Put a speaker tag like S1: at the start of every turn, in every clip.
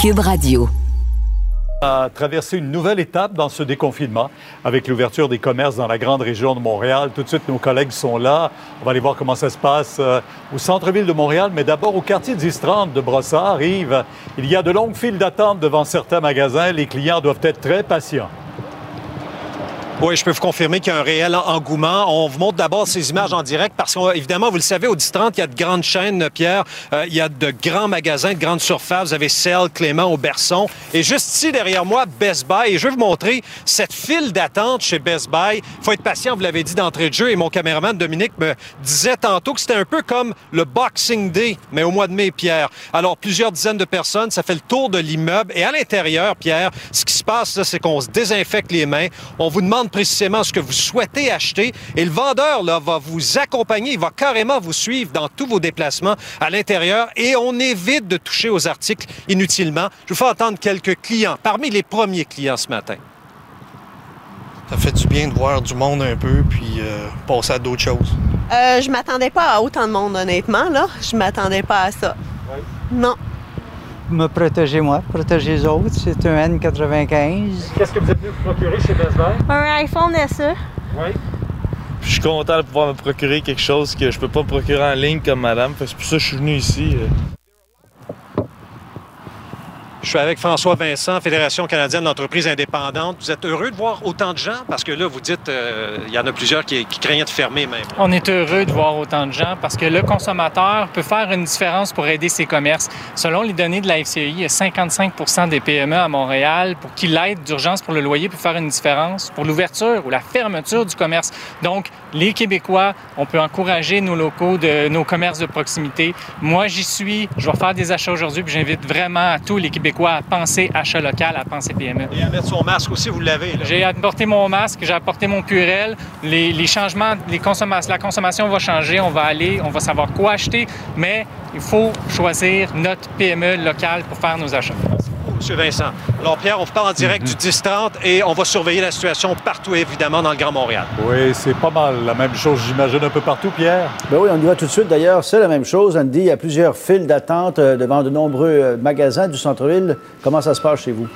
S1: Cube Radio
S2: a traversé une nouvelle étape dans ce déconfinement avec l'ouverture des commerces dans la grande région de Montréal. Tout de suite, nos collègues sont là. On va aller voir comment ça se passe euh, au centre-ville de Montréal, mais d'abord au quartier 1030 de Brossard. Yves, il y a de longues files d'attente devant certains magasins. Les clients doivent être très patients.
S3: Oui, je peux vous confirmer qu'il y a un réel engouement. On vous montre d'abord ces images en direct parce qu'évidemment, vous le savez, au 10-30, il y a de grandes chaînes, Pierre. Euh, il y a de grands magasins, de grandes surfaces. Vous avez Cell, Clément, Auberson. Et juste ici, derrière moi, Best Buy. Et je vais vous montrer cette file d'attente chez Best Buy. Il faut être patient, vous l'avez dit d'entrée de jeu. Et mon caméraman, Dominique, me disait tantôt que c'était un peu comme le Boxing Day, mais au mois de mai, Pierre. Alors, plusieurs dizaines de personnes, ça fait le tour de l'immeuble. Et à l'intérieur, Pierre, ce qui se passe, c'est qu'on se désinfecte les mains. On vous demande précisément ce que vous souhaitez acheter et le vendeur là, va vous accompagner, il va carrément vous suivre dans tous vos déplacements à l'intérieur et on évite de toucher aux articles inutilement. Je vous fais entendre quelques clients, parmi les premiers clients ce matin.
S4: Ça fait du bien de voir du monde un peu puis euh, passer à d'autres choses.
S5: Euh, je m'attendais pas à autant de monde, honnêtement. Là. Je m'attendais pas à ça. Non
S6: me protéger moi, protéger les autres. C'est un
S2: N95. Qu'est-ce que vous êtes venu procurer chez Best Buy?
S5: Un iPhone SE.
S2: Oui.
S7: Je suis content de pouvoir me procurer quelque chose que je peux pas me procurer en ligne comme madame. C'est pour ça que je suis venu ici.
S3: Je suis avec François Vincent, Fédération canadienne d'entreprises indépendantes. Vous êtes heureux de voir autant de gens? Parce que là, vous dites, euh, il y en a plusieurs qui, qui, craignaient de fermer même.
S8: On est heureux de voir autant de gens parce que le consommateur peut faire une différence pour aider ses commerces. Selon les données de la FCI, il y a 55% des PME à Montréal pour qui l'aide d'urgence pour le loyer peut faire une différence pour l'ouverture ou la fermeture du commerce. Donc, les Québécois, on peut encourager nos locaux, nos commerces de proximité. Moi, j'y suis. Je vais faire des achats aujourd'hui, puis j'invite vraiment à tous les Québécois quoi à penser achat local, à penser PME.
S3: Et à mettre son masque aussi, vous l'avez.
S8: J'ai apporté mon masque, j'ai apporté mon purel. Les, changements, les la consommation va changer, on va aller, on va savoir quoi acheter, mais il faut choisir notre PME locale pour faire nos achats.
S3: M. Vincent. Alors, Pierre, on parle en direct du 10-30 et on va surveiller la situation partout, évidemment, dans le Grand Montréal.
S2: Oui, c'est pas mal la même chose, j'imagine, un peu partout, Pierre?
S9: Ben oui, on y va tout de suite. D'ailleurs, c'est la même chose. Andy, il y a plusieurs files d'attente euh, devant de nombreux euh, magasins du centre-ville. Comment ça se passe chez vous?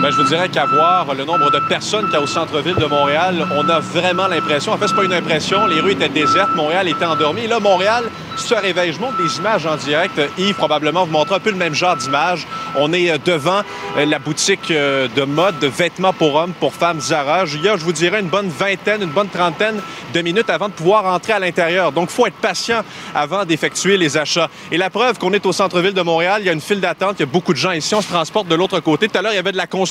S3: Ben, je vous dirais qu'à voir le nombre de personnes qu'il y a au centre-ville de Montréal, on a vraiment l'impression, en fait, c'est pas une impression, les rues étaient désertes, Montréal était endormi. Là, Montréal se réveille. Je montre des images en direct. Yves, probablement, vous montre un peu le même genre d'image. On est euh, devant euh, la boutique euh, de mode, de vêtements pour hommes, pour femmes Zara. Il y a, je vous dirais, une bonne vingtaine, une bonne trentaine de minutes avant de pouvoir entrer à l'intérieur. Donc, il faut être patient avant d'effectuer les achats. Et la preuve qu'on est au centre-ville de Montréal, il y a une file d'attente, il y a beaucoup de gens ici. On se transporte de l'autre côté. Tout à l'heure, il y avait de la construction.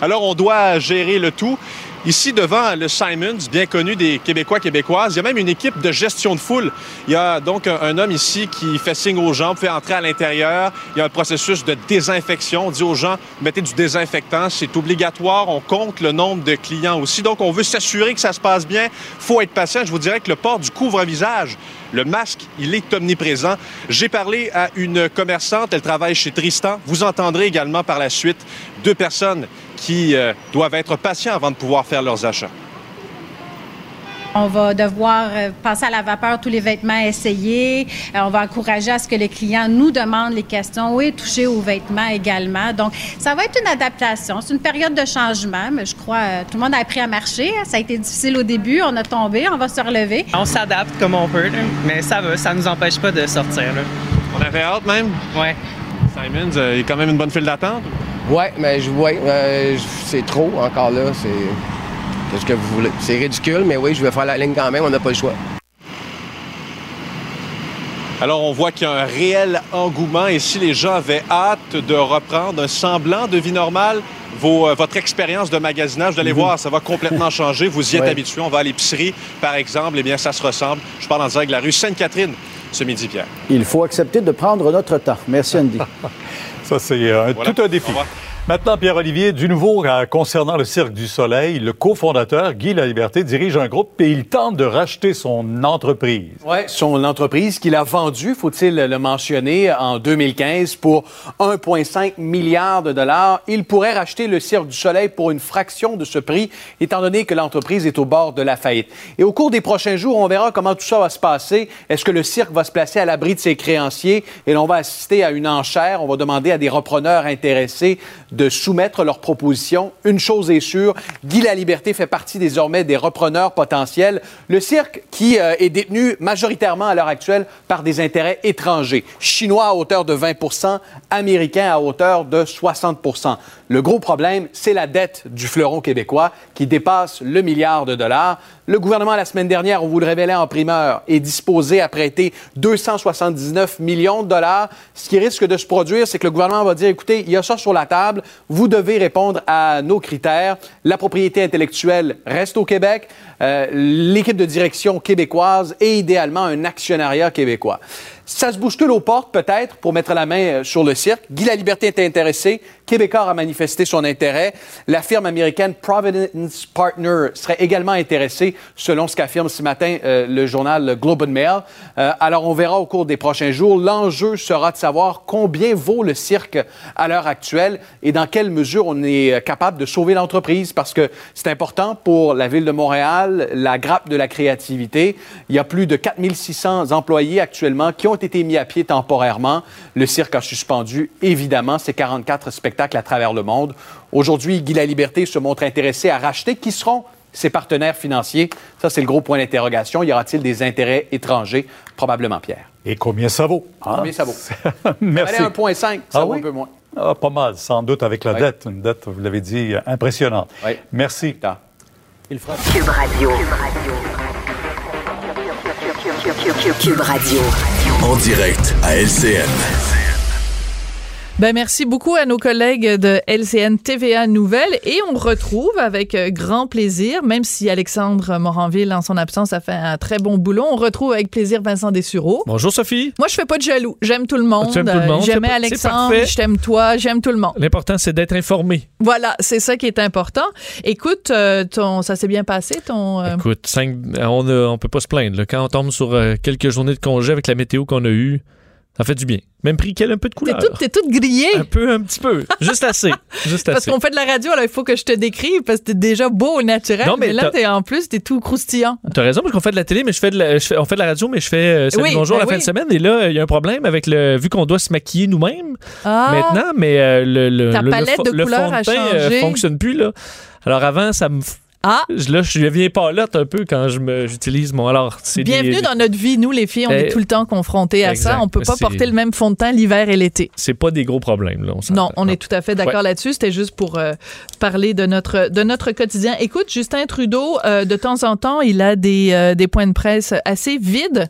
S3: Alors, on doit gérer le tout. Ici, devant le Simons, bien connu des Québécois, Québécoises, il y a même une équipe de gestion de foule. Il y a donc un, homme ici qui fait signe aux gens, fait entrer à l'intérieur. Il y a un processus de désinfection. On dit aux gens, mettez du désinfectant, c'est obligatoire. On compte le nombre de clients aussi. Donc, on veut s'assurer que ça se passe bien. faut être patient. Je vous dirais que le port du couvre-visage, le masque, il est omniprésent. J'ai parlé à une commerçante, elle travaille chez Tristan. Vous entendrez également par la suite deux personnes qui euh, doivent être patients avant de pouvoir faire leurs achats.
S10: On va devoir euh, passer à la vapeur tous les vêtements essayés. Euh, on va encourager à ce que les clients nous demandent les questions et toucher aux vêtements également. Donc, ça va être une adaptation. C'est une période de changement, mais je crois que tout le monde a appris à marcher. Ça a été difficile au début. On a tombé, on va se relever.
S11: On s'adapte comme on peut, mais ça va, ça ne nous empêche pas de sortir.
S3: On avait hâte même?
S11: Oui.
S3: Simons, il y a quand même une bonne file d'attente?
S12: Oui, mais je vois, euh, c'est trop encore là. C'est ce que vous voulez. C'est ridicule, mais oui, je vais faire la ligne quand même, on n'a pas le choix.
S3: Alors, on voit qu'il y a un réel engouement et si les gens avaient hâte de reprendre un semblant de vie normale, vos, euh, votre expérience de magasinage, vous allez mhm. voir, ça va complètement changer. Vous y êtes habitué. On va à l'épicerie, par exemple, eh bien, ça se ressemble. Je parle en direct de la rue Sainte-Catherine ce midi, Pierre.
S9: Il faut accepter de prendre notre temps. Merci, Andy.
S2: Ça, c'est euh, tout un défi. Maintenant, Pierre-Olivier, du nouveau concernant le Cirque du Soleil, le cofondateur Guy Laliberté dirige un groupe et il tente de racheter son entreprise.
S1: Oui, son entreprise qu'il a vendue, faut-il le mentionner, en 2015 pour 1,5 milliard de dollars. Il pourrait racheter le Cirque du Soleil pour une fraction de ce prix, étant donné que l'entreprise est au bord de la faillite. Et au cours des prochains jours, on verra comment tout ça va se passer. Est-ce que le cirque va se placer à l'abri de ses créanciers? Et l'on va assister à une enchère? On va demander à des repreneurs intéressés de soumettre leurs propositions. Une chose est sûre, Guy Laliberté fait partie désormais des repreneurs potentiels. Le cirque qui euh, est détenu majoritairement à l'heure actuelle par des intérêts étrangers, chinois à hauteur de 20% américains à hauteur de 60% Le gros problème, c'est la dette du fleuron québécois qui dépasse le milliard de dollars. Le gouvernement, la semaine dernière, on vous le révélait en primeur, est disposé à prêter 279 millions de dollars. Ce qui risque de se produire, c'est que le gouvernement va dire, écoutez, il y a ça sur la table, vous devez répondre à nos critères. La propriété intellectuelle reste au Québec, euh, l'équipe de direction québécoise et idéalement un actionnariat québécois. Ça se bouscule aux portes, peut-être, pour mettre la main euh, sur le cirque. Guy La Liberté est intéressé. Québécois a manifesté son intérêt. La firme américaine Providence Partner serait également intéressée, selon ce qu'affirme ce matin euh, le journal Globe and Mail. Euh, alors, on verra au cours des prochains jours. L'enjeu sera de savoir combien vaut le cirque à l'heure actuelle et dans quelle mesure on est capable de sauver l'entreprise, parce que c'est important pour la ville de Montréal, la grappe de la créativité. Il y a plus de 4600 employés actuellement qui ont été mis à pied temporairement. Le cirque a suspendu, évidemment, ses 44 spectacles à travers le monde. Aujourd'hui, Guy La Liberté se montre intéressé à racheter. Qui seront ses partenaires financiers? Ça, c'est le gros point d'interrogation. Y aura-t-il des intérêts étrangers? Probablement, Pierre.
S2: Et combien ça vaut?
S1: Combien ça vaut?
S2: Merci.
S1: 1,5, ça
S2: ah
S1: vaut
S2: oui?
S1: un peu moins.
S2: Ah, pas mal, sans doute avec la
S1: Oui.
S2: dette. Une dette, vous l'avez dit, euh, impressionnante.
S1: Oui.
S2: Merci.
S1: Il fera...
S13: Cube Radio. Cube Radio.
S14: En direct à LCN.
S15: Ben merci beaucoup à nos collègues de LCN TVA Nouvelles et on retrouve avec euh, grand plaisir, même si Alexandre Moranville en son absence a fait un très bon boulot, on retrouve avec plaisir Vincent Dessureau.
S16: Bonjour Sophie.
S15: Moi je fais pas de jaloux, j'aime tout le monde.
S16: Tu aimes tout le monde,
S15: J'aimais Alexandre, je t'aime toi, j'aime tout le monde.
S16: L'important, c'est d'être informé.
S15: Voilà, c'est ça qui est important. Écoute, euh, ton ça s'est bien passé ton euh,
S16: Écoute, cinq, on, on peut pas se plaindre. là. Quand on tombe sur euh, quelques journées de congé avec la météo qu'on a eue, ça fait du bien. Même pris qu'elle a un peu de
S15: T'es
S16: couleur.
S15: toute, t'es toute grillée.
S16: Un peu, un petit peu. Juste assez. Juste
S15: Parce qu'on fait de la radio, alors il faut que je te décrive parce que t'es déjà beau au naturel.
S16: Non, mais
S15: mais, là, t'es en plus, t'es tout croustillant.
S16: T'as raison, parce qu'on fait de la télé, mais je fais de la, je fais- on fait de la radio, mais je fais euh, Salut
S15: Oui,
S16: bonjour
S15: ben
S16: la fin de semaine. Et là, il y a un problème avec le. Vu qu'on doit se maquiller nous-mêmes
S15: Ah.
S16: maintenant, mais euh, le, le,
S15: Ta
S16: le- le
S15: palette
S16: fo-
S15: de
S16: le
S15: couleurs
S16: fond
S15: a
S16: de teint euh,
S15: changé.
S16: fonctionne plus. Là. Alors avant, ça me.
S15: Ah.
S16: Je- Là, je deviens palotte un peu quand j'utilise mon. Alors, c'est
S15: Bienvenue
S16: des-
S15: dans notre vie, nous les filles, on
S16: Eh,
S15: est tout le temps confrontés à
S16: exact.
S15: ça. On peut pas porter le même fond de teint l'hiver et l'été.
S16: C'est pas des gros problèmes, là. on.
S15: Non, on est tout à fait d'accord
S16: Ouais.
S15: là-dessus. C'était juste pour euh, parler de notre de notre quotidien. Écoute, Justin Trudeau, euh, de temps en temps, il a des, euh, des points de presse assez vides,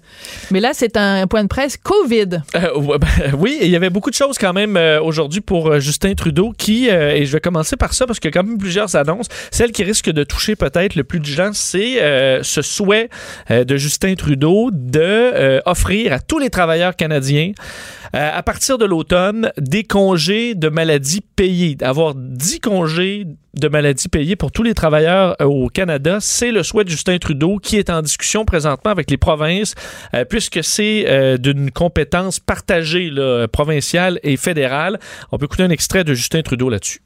S15: mais là, c'est un point de presse COVID.
S16: Ouais, ben, oui, il y avait beaucoup de choses quand même aujourd'hui pour Justin Trudeau qui, et je vais commencer par ça parce qu'il y a quand même plusieurs annonces. Celle qui risque de toucher peut-être le plus de gens, c'est euh, ce souhait euh, de Justin Trudeau de euh, offrir à tous les travailleurs canadiens à partir de l'automne, des congés de maladie payés. D'avoir 10 congés de maladie payés pour tous les travailleurs au Canada, c'est le souhait de Justin Trudeau qui est en discussion présentement avec les provinces, puisque c'est d'une compétence partagée provinciale et fédérale. On peut écouter un extrait de Justin Trudeau là-dessus.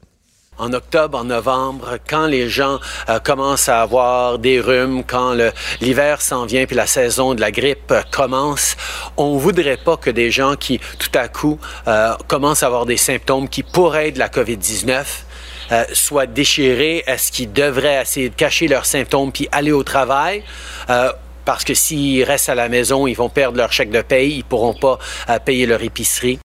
S17: En octobre, en novembre, quand les gens euh, commencent à avoir des rhumes, quand l'hiver s'en vient puis la saison de la grippe euh, commence, on voudrait pas que des gens qui, tout à coup, euh, commencent à avoir des symptômes qui pourraient être la COVID-19 euh, soient déchirés. Est-ce qu'ils devraient essayer de cacher leurs symptômes puis aller au travail? Parce que s'ils restent à la maison, ils vont perdre leur chèque de paye, ils pourront pas payer leur épicerie.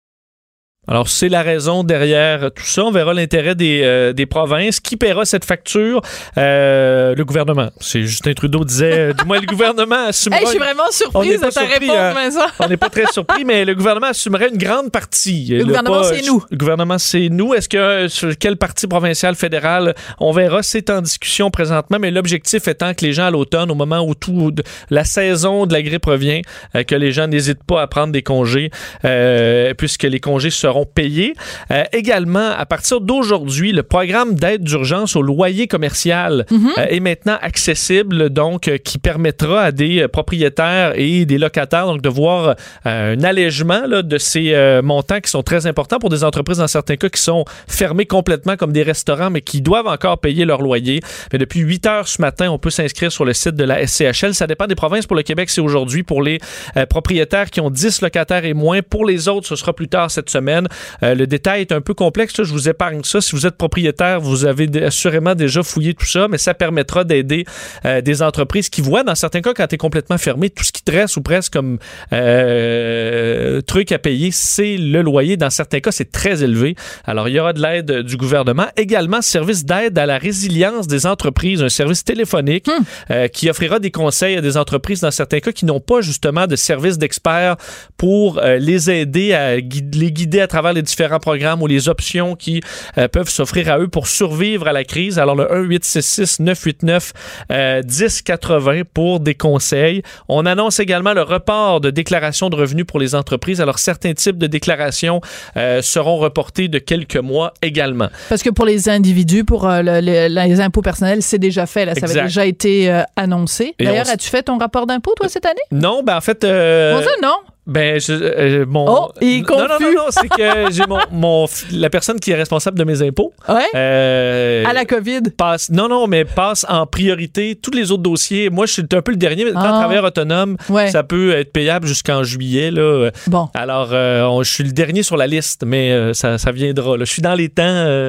S16: Alors, c'est la raison derrière tout ça. On verra l'intérêt des, euh, des provinces. Qui paiera cette facture? Euh, le gouvernement. C'est Justin Trudeau disait, euh, du moins le gouvernement assumera...
S15: Hey, je suis vraiment surprise de ta
S16: surpris,
S15: réponse,
S16: hein.
S15: Vincent.
S16: On n'est pas très surpris, mais le gouvernement assumerait une grande partie.
S15: Le gouvernement, c'est nous.
S16: Le gouvernement, c'est nous. Est-ce que euh, sur quelle partie provinciale, fédérale, on verra, c'est en discussion présentement, mais l'objectif étant que les gens à l'automne, au moment où tout de- la saison de la grippe revient, euh, que les gens n'hésitent pas à prendre des congés, euh, puisque les congés seront seront payés. Euh, également, à partir d'aujourd'hui, le programme d'aide d'urgence au loyer commercial euh, est maintenant accessible, donc euh, qui permettra à des propriétaires et des locataires donc de voir un allègement là, de ces montants qui sont très importants pour des entreprises dans certains cas qui sont fermées complètement comme des restaurants mais qui doivent encore payer leur loyer. Mais depuis 8 heures ce matin, on peut s'inscrire sur le site de la SCHL. Ça dépend des provinces. Pour le Québec, c'est aujourd'hui pour les euh, propriétaires qui ont 10 locataires et moins. Pour les autres, ce sera plus tard cette semaine. Euh, le détail est un peu complexe. là. je vous épargne ça. Si vous êtes propriétaire, vous avez assurément déjà fouillé tout ça, mais ça permettra d'aider euh, des entreprises qui voient, dans certains cas, quand tu es complètement fermé, tout ce qui te reste ou presque comme euh, truc à payer, c'est le loyer. Dans certains cas, c'est très élevé. Alors, il y aura de l'aide du gouvernement. Également, service d'aide à la résilience des entreprises, un service téléphonique euh, qui offrira des conseils à des entreprises, dans certains cas, qui n'ont pas justement de service d'experts pour les aider à les guider à travers les différents programmes ou les options qui euh, peuvent s'offrir à eux pour survivre à la crise. Alors, le 1-866-989 euh, 1080 pour des conseils. On annonce également le report de déclaration de revenus pour les entreprises. Alors, certains types de déclarations euh, seront reportés de quelques mois également.
S15: Parce que pour les individus, pour euh, le- le- les impôts personnels, c'est déjà fait. Là, ça
S16: Exact.
S15: avait déjà été annoncé. D'ailleurs,
S16: on
S15: as-tu fait ton rapport d'impôt, toi, cette année?
S16: Non, ben en fait...
S15: Bon, ça, non.
S16: Ben, je, euh, mon...
S15: Oh, il est
S16: non, non, non, non, c'est que j'ai mon, mon- la personne qui est responsable de mes impôts.
S15: Ouais.
S16: euh,
S15: À la COVID.
S16: Passe, non, non, mais passe en priorité tous les autres dossiers. Moi, je suis un peu le dernier, mais quand
S15: Ah.
S16: travailleur autonome,
S15: Ouais.
S16: ça peut être payable jusqu'en juillet. Là.
S15: Bon.
S16: Alors, euh, on- je suis le dernier sur la liste, mais ça, ça viendra. là. Je suis dans les temps.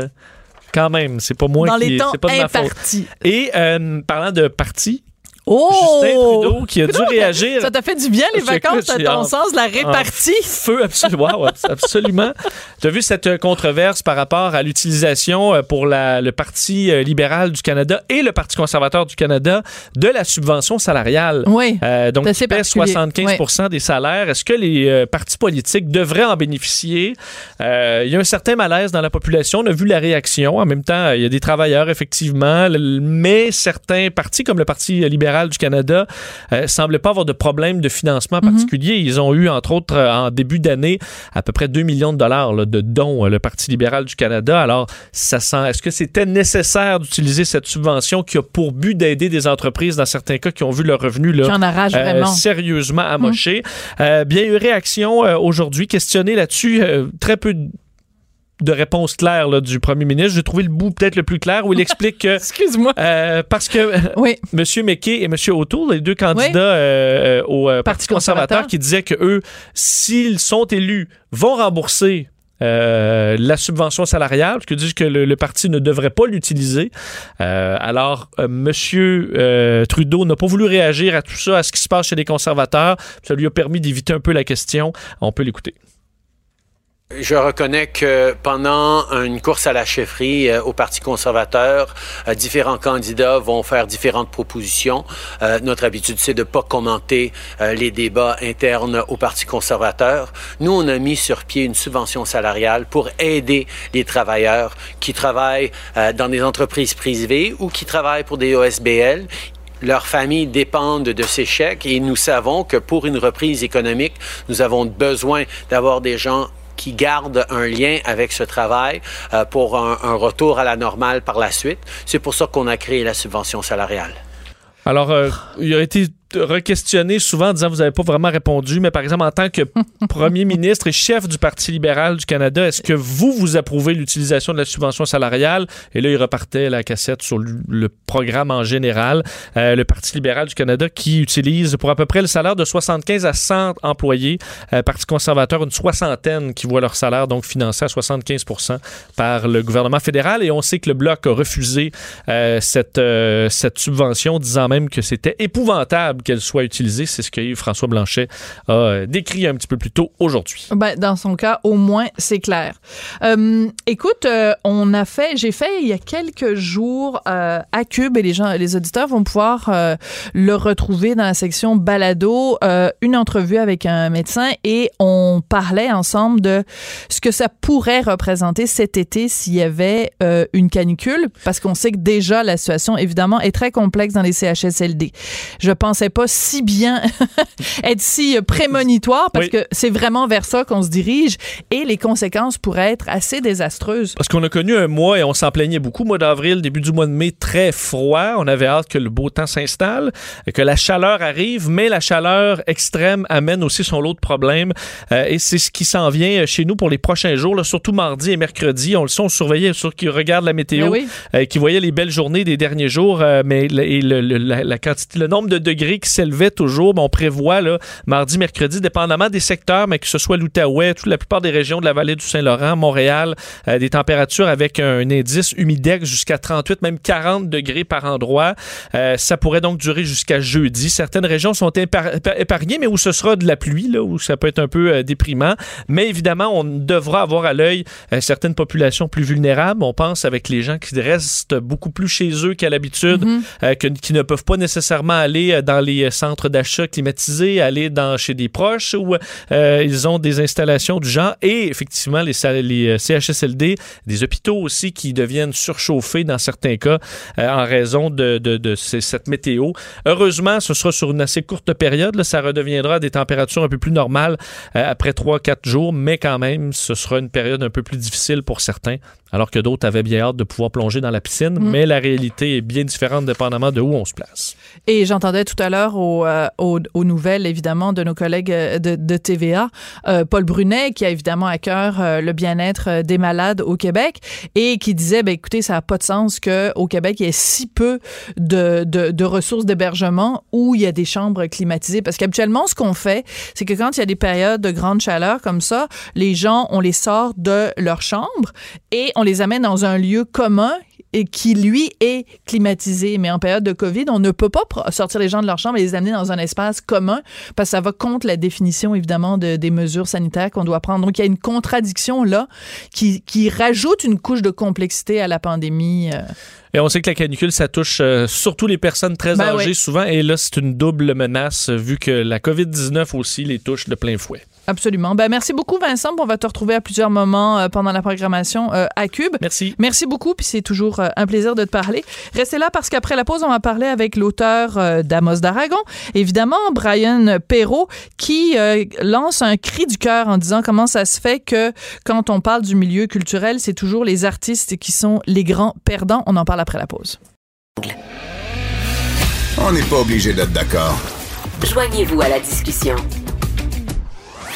S16: quand même, c'est pas moi
S15: Dans
S16: qui
S15: les temps
S16: c'est pas de ma faute. Et parlant de parti,
S15: Oh!
S16: Justin Trudeau qui a dû réagir.
S15: Ça t'a fait du bien, les vacances,
S16: j'ai
S15: ton
S16: en-
S15: sens, la répartie.
S16: Feu, absolument. wow, absolument. Tu as vu cette euh, controverse par rapport à l'utilisation euh, pour la- le Parti euh, libéral du Canada et le Parti conservateur du Canada de la subvention salariale.
S15: Oui.
S16: Euh, donc, qui pèse
S15: particulier.
S16: 75 des salaires. Est-ce que les euh, partis politiques devraient en bénéficier? Euh, il y a un certain malaise dans la population. On a vu la réaction. En même temps, il y a des travailleurs, effectivement, mais certains partis, comme le Parti libéral du Canada, euh, semblent pas avoir de problème de financement
S15: Mhm.
S16: particulier. Ils ont eu, entre autres, euh, en début d'année, à peu près 2 millions de dollars là, de dons, euh, le Parti libéral du Canada. Alors, ça sent, est-ce que c'était nécessaire d'utiliser cette subvention qui a pour but d'aider des entreprises, dans certains cas, qui ont vu leur revenu là,
S15: Qui en arrachent vraiment.
S16: sérieusement amoché? Euh, bien, eu réaction euh, aujourd'hui, questionné là-dessus, euh, très peu de réponses claires là, du premier ministre. J'ai trouvé le bout peut-être le plus clair où il explique que...
S15: Excuse-moi.
S16: parce que
S15: oui.
S16: M. McKay et M. O'Toole, les deux candidats euh, euh, au euh, Parti conservateur,
S15: conservateur.
S16: qui disaient que eux, s'ils sont élus, vont rembourser euh, la subvention salariale, parce que disent que le, le parti ne devrait pas l'utiliser. Euh, alors, euh, Monsieur euh, Trudeau n'a pas voulu réagir à tout ça, à ce qui se passe chez les conservateurs. Ça lui a permis d'éviter un peu la question. On peut l'écouter.
S17: Je reconnais que pendant une course à la chefferie euh, au Parti conservateur, euh, différents candidats vont faire différentes propositions. Euh, notre habitude, c'est de pas commenter euh, les débats internes au Parti conservateur. Nous, on a mis sur pied une subvention salariale pour aider les travailleurs qui travaillent dans des entreprises privées ou qui travaillent pour des OSBL leurs familles dépendent de ces chèques et nous savons que pour une reprise économique, nous avons besoin d'avoir des gens qui gardent un lien avec ce travail euh, pour un, un retour à la normale par la suite. C'est pour ça qu'on a créé la subvention salariale.
S16: Alors, euh, il a été re-questionné souvent en disant vous n'avez pas vraiment répondu, mais par exemple, en tant que premier ministre et chef du Parti libéral du Canada, est-ce que vous, vous approuvez l'utilisation de la subvention salariale? Et là, il repartait la cassette sur le, programme en général. Euh, le Parti libéral du Canada qui utilise pour à peu près le salaire de 75 à 100 employés, euh, Parti conservateur, une soixantaine qui voient leur salaire donc financé à 75% par le gouvernement fédéral. Et on sait que le Bloc a refusé euh, cette, cette subvention, disant même que c'était épouvantable qu'elle soit utilisée. C'est ce que Yves-François Blanchet a euh, décrit un petit peu plus tôt aujourd'hui.
S15: Ben, dans son cas, au moins, c'est clair. Euh, écoute, euh, on a fait, j'ai fait il y a quelques jours euh, à Cube et les gens, les auditeurs vont pouvoir le retrouver dans la section balado, une entrevue avec un médecin et on parlait ensemble de ce que ça pourrait représenter cet été s'il y avait une canicule, parce qu'on sait que déjà la situation évidemment est très complexe dans les CHSLD. Je pensais pas si bien être si prémonitoire parce que c'est vraiment vers ça qu'on se dirige et les conséquences pourraient être assez désastreuses.
S16: Parce qu'on a connu un mois et on s'en plaignait beaucoup, mois d'avril, début du mois de mai, très froid. On avait hâte que le beau temps s'installe, que la chaleur arrive, mais la chaleur extrême amène aussi son lot de problèmes. Euh, et c'est ce qui s'en vient chez nous pour les prochains jours, là, surtout mardi et mercredi. On le sait, on surveillait sur qui regarde la météo,
S15: Ben oui.
S16: euh, qui voyait les belles journées des derniers jours, euh, mais et le, le- la, la quantité, le nombre de degrés qui s'élevait toujours, on prévoit là, mardi, mercredi, dépendamment des secteurs, mais que ce soit l'Outaouais, toute la plupart des régions de la vallée du Saint-Laurent, Montréal, euh, des températures avec un indice humidex jusqu'à 38, même 40 degrés par endroit. Euh, ça pourrait donc durer jusqu'à jeudi. Certaines régions sont épar- épar- épargnées, mais où ce sera de la pluie, là, où ça peut être un peu euh, déprimant. Mais évidemment, on devra avoir à l'œil certaines populations plus vulnérables. On pense avec les gens qui restent beaucoup plus chez eux qu'à l'habitude, que- qui ne peuvent pas nécessairement aller dans les centres d'achat climatisés, aller dans, chez des proches où euh, ils ont des installations du genre. Et effectivement, les, euh, CHSLD, des hôpitaux aussi qui deviennent surchauffés dans certains cas euh, en raison de, cette météo. Heureusement, ce sera sur une assez courte période. ça redeviendra à des températures un peu plus normales après 3-4 jours, mais quand même, ce sera une période un peu plus difficile pour certains, alors que d'autres avaient bien hâte de pouvoir plonger dans la piscine.
S15: Mm.
S16: Mais la réalité est bien différente dépendamment de où on se place.
S15: Et j'entendais tout à l'heure euh, aux, aux nouvelles, évidemment, de nos collègues euh, de, de TVA, euh, Paul Brunet, qui a évidemment à cœur euh, le bien-être des malades au Québec et qui disait, ben, écoutez, ça n'a pas de sens qu'au Québec, il y ait si peu de, de, de ressources d'hébergement où il y a des chambres climatisées. Parce qu'habituellement, ce qu'on fait, c'est que quand il y a des périodes de grande chaleur comme ça, les gens, on les sort de leur chambre et on les amène dans un lieu commun et qui, lui, est climatisé. Mais en période de COVID, on ne peut pas sortir les gens de leur chambre et les amener dans un espace commun parce que ça va contre la définition, évidemment, de- des mesures sanitaires qu'on doit prendre. Donc, il y a une contradiction là qui, qui rajoute une couche de complexité à la pandémie. euh.
S16: Et on sait que la canicule, ça touche euh, surtout les personnes très
S15: Ben
S16: âgées
S15: oui.
S16: souvent. Et là, c'est une double menace vu que la COVID-19 aussi les touche de plein fouet.
S15: Absolument. Ben, merci beaucoup, Vincent. On va te retrouver à plusieurs moments euh, pendant la programmation euh, à Cube.
S16: Merci.
S15: Merci beaucoup, puis c'est toujours euh, un plaisir de te parler. Restez là parce qu'après la pause, on va parler avec l'auteur euh, d'Amos d'Aragon, évidemment, Brian Perrault, qui euh, lance un cri du cœur en disant comment ça se fait que quand on parle du milieu culturel, c'est toujours les artistes qui sont les grands perdants. On en parle après la pause.
S14: On n'est pas obligé d'être d'accord.
S13: Joignez-vous à la discussion.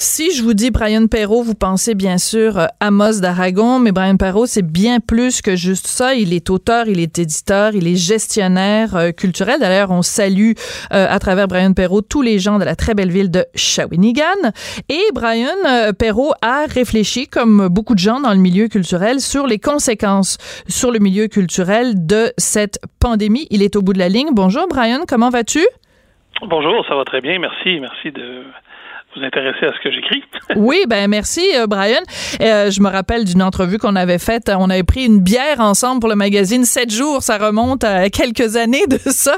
S15: Si je vous dis Brian Perrault, vous pensez bien sûr euh, Amos d'Aragon, mais Brian Perrault, c'est bien plus que juste ça. Il est auteur, il est éditeur, il est gestionnaire euh, culturel. D'ailleurs, on salue euh, à travers Brian Perrault tous les gens de la très belle ville de Shawinigan. Et Brian Perrault a réfléchi, comme beaucoup de gens dans le milieu culturel, sur les conséquences sur le milieu culturel de cette pandémie. Il est au bout de la ligne. Bonjour Brian, comment vas-tu?
S18: Bonjour, ça va très bien, merci. Merci de vous intéresser à ce que j'écris.
S15: Oui, ben merci euh, Brian. Euh, je me rappelle d'une entrevue qu'on avait faite. On avait pris une bière ensemble pour le magazine. Sept jours, ça remonte à quelques années de ça.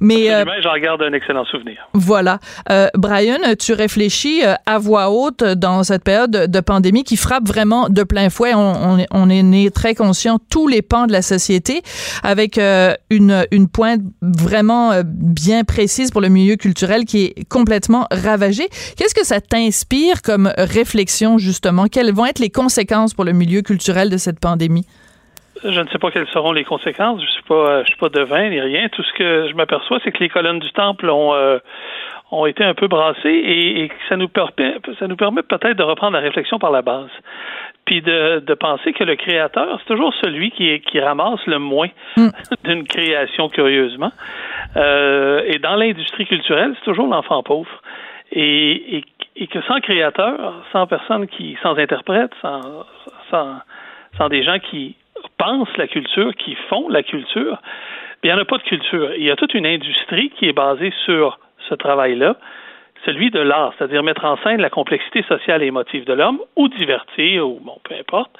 S15: Mais euh,
S18: j'en garde un excellent souvenir.
S15: voilà. Euh, Brian, tu réfléchis à voix haute dans cette période de, pandémie qui frappe vraiment de plein fouet. On, on est- on est né très conscient, tous les pans de la société, avec une, une pointe vraiment bien précise pour le milieu culturel qui est complètement ravagé. Qu'est-ce que ça t'inspire comme réflexion, justement? Quelles vont être les conséquences pour le milieu culturel de cette pandémie?
S18: Je ne sais pas quelles seront les conséquences. Je suis pas, je suis pas devin ni rien. Tout ce que je m'aperçois, c'est que les colonnes du temple ont euh, ont été un peu brassées et, et que ça nous permet, ça nous permet peut-être de reprendre la réflexion par la base, puis de, de penser que le créateur, c'est toujours celui qui, est- qui ramasse le moins d'une création, curieusement. Euh, et dans l'industrie culturelle, c'est toujours l'enfant pauvre. Et, que sans créateur, sans personne qui, sans interprète, sans, sans, sans des gens qui pensent la culture, qui font la culture, bien, il n'y en a pas de culture. Il y a toute une industrie qui est basée sur ce travail-là, celui de l'art, c'est-à-dire mettre en scène la complexité sociale et émotive de l'homme, ou divertir, ou bon, peu importe.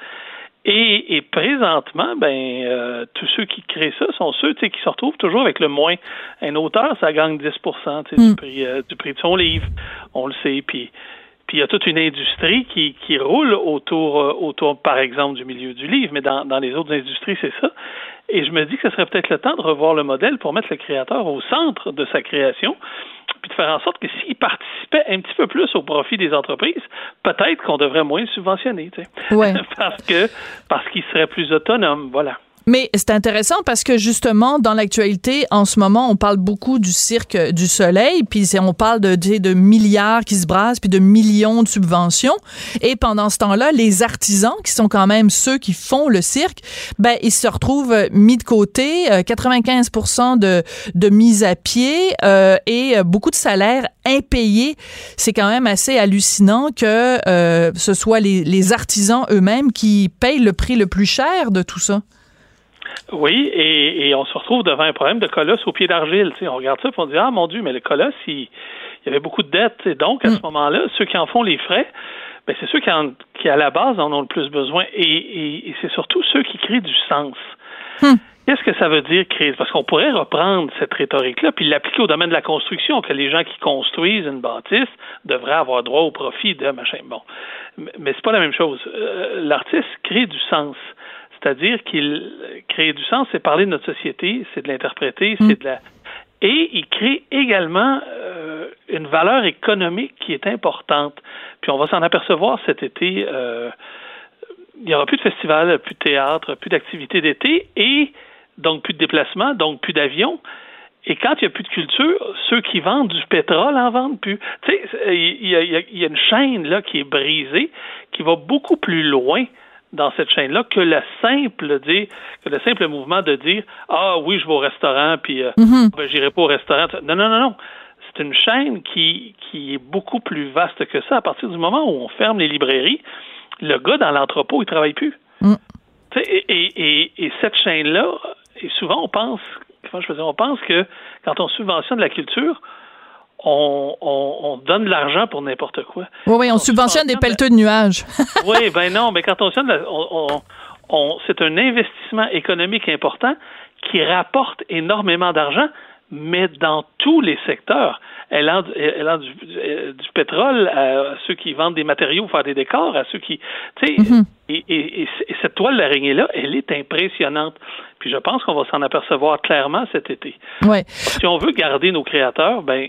S18: Et, et présentement, ben, euh, tous ceux qui créent ça sont ceux qui se retrouvent toujours avec le moins. Un auteur, ça gagne 10 tu sais, du, prix, euh, du prix de son livre, on le sait. Puis, Puis il y a toute une industrie qui, qui roule autour, euh, autour, par exemple, du milieu du livre, mais dans, dans les autres industries, c'est ça. Et je me dis que ce serait peut-être le temps de revoir le modèle pour mettre le créateur au centre de sa création, puis de faire en sorte que s'il participait un petit peu plus au profit des entreprises, peut-être qu'on devrait moins subventionner, tu sais.
S15: Ouais.
S18: parce que parce qu'il serait plus autonome, voilà.
S15: Mais c'est intéressant parce que justement, dans l'actualité, en ce moment, on parle beaucoup du cirque du soleil, puis on parle de, de, milliards qui se brassent, puis de millions de subventions. Et pendant ce temps-là, les artisans, qui sont quand même ceux qui font le cirque, ben ils se retrouvent euh, mis de côté, euh, 95% de, de mise à pied euh, et euh, beaucoup de salaires impayés. C'est quand même assez hallucinant que euh, ce soit les, les artisans eux-mêmes qui payent le prix le plus cher de tout ça.
S18: Oui, et, et on se retrouve devant un problème de colosse au pied d'argile. On regarde ça et on dit Ah mon Dieu, mais le colosse, il, il y avait beaucoup de dettes. Et donc, à ce moment-là, ceux qui en font les frais, ben, c'est ceux qui, en- qui, à la base, en ont le plus besoin. Et, et- et c'est surtout ceux qui créent du sens. Qu'est-ce que ça veut dire créer? Parce qu'on pourrait reprendre cette rhétorique-là puis l'appliquer au domaine de la construction, que les gens qui construisent une bâtisse devraient avoir droit au profit de machin. Bon. Mais- Mais c'est pas la même chose. Euh, L'artiste crée du sens. C'est-à-dire qu'il crée du sens, c'est parler de notre société, c'est de l'interpréter, c'est de la. Et il crée également euh, une valeur économique qui est importante. Puis on va s'en apercevoir cet été. euh, il n'y aura plus de festivals, plus de théâtre, plus d'activités d'été et donc plus de déplacements, donc plus d'avions. Et quand il n'y a plus de culture, ceux qui vendent du pétrole en vendent plus. Tu sais, il y a, il y a- il y a une chaîne là qui est brisée, qui va beaucoup plus loin dans cette chaîne-là que le simple dire, que le simple mouvement de dire ah oui je vais au restaurant puis euh,
S15: Mhm.
S18: ben, j'irai pas au restaurant. Non non non non. C'est une chaîne qui qui est beaucoup plus vaste que ça. À partir du moment où on ferme les librairies, le gars dans l'entrepôt il travaille plus.
S15: Mm.
S18: Et, et, et, et cette chaîne-là, et souvent on pense, comment je dire, on pense que quand on subventionne la culture, on, on, on donne de l'argent pour n'importe quoi.
S15: Oui, oui, on subventionne des pelleteux de nuages.
S18: oui, ben non, mais quand on sonne, on, on- c'est un investissement économique important qui rapporte énormément d'argent, mais dans tous les secteurs. Allant, du- allant du, du- du pétrole à ceux qui vendent des matériaux pour faire des décors, à ceux qui... Tu sais, et, et- et cette toile d'araignée-là, elle est impressionnante. Puis je pense qu'on va s'en apercevoir clairement cet été.
S15: Ouais.
S18: Si on veut garder nos créateurs, ben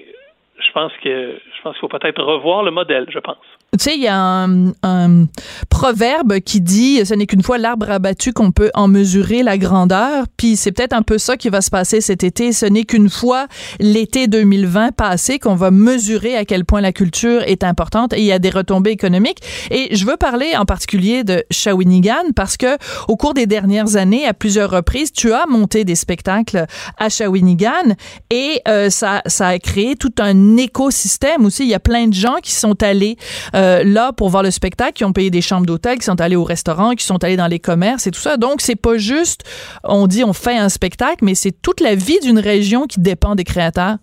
S18: je pense que je pense qu'il faut peut-être revoir le modèle, je pense.
S15: Tu sais, il y a un, proverbe qui dit ce n'est qu'une fois l'arbre abattu qu'on peut en mesurer la grandeur. Puis c'est peut-être un peu ça qui va se passer cet été. Ce n'est qu'une fois l'été 2020 passé qu'on va mesurer à quel point la culture est importante et il y a des retombées économiques. Et je veux parler en particulier de Shawinigan parce que au cours des dernières années, à plusieurs reprises, tu as monté des spectacles à Shawinigan et euh, ça, ça a créé tout un écosystème aussi. Il y a plein de gens qui sont allés euh, là pour voir le spectacle, qui ont payé des chambres d'hôtel, qui sont allés au restaurant, qui sont allés dans les commerces et tout ça. Donc, c'est pas juste, on dit on fait un spectacle, mais c'est toute la vie d'une région qui dépend des créateurs.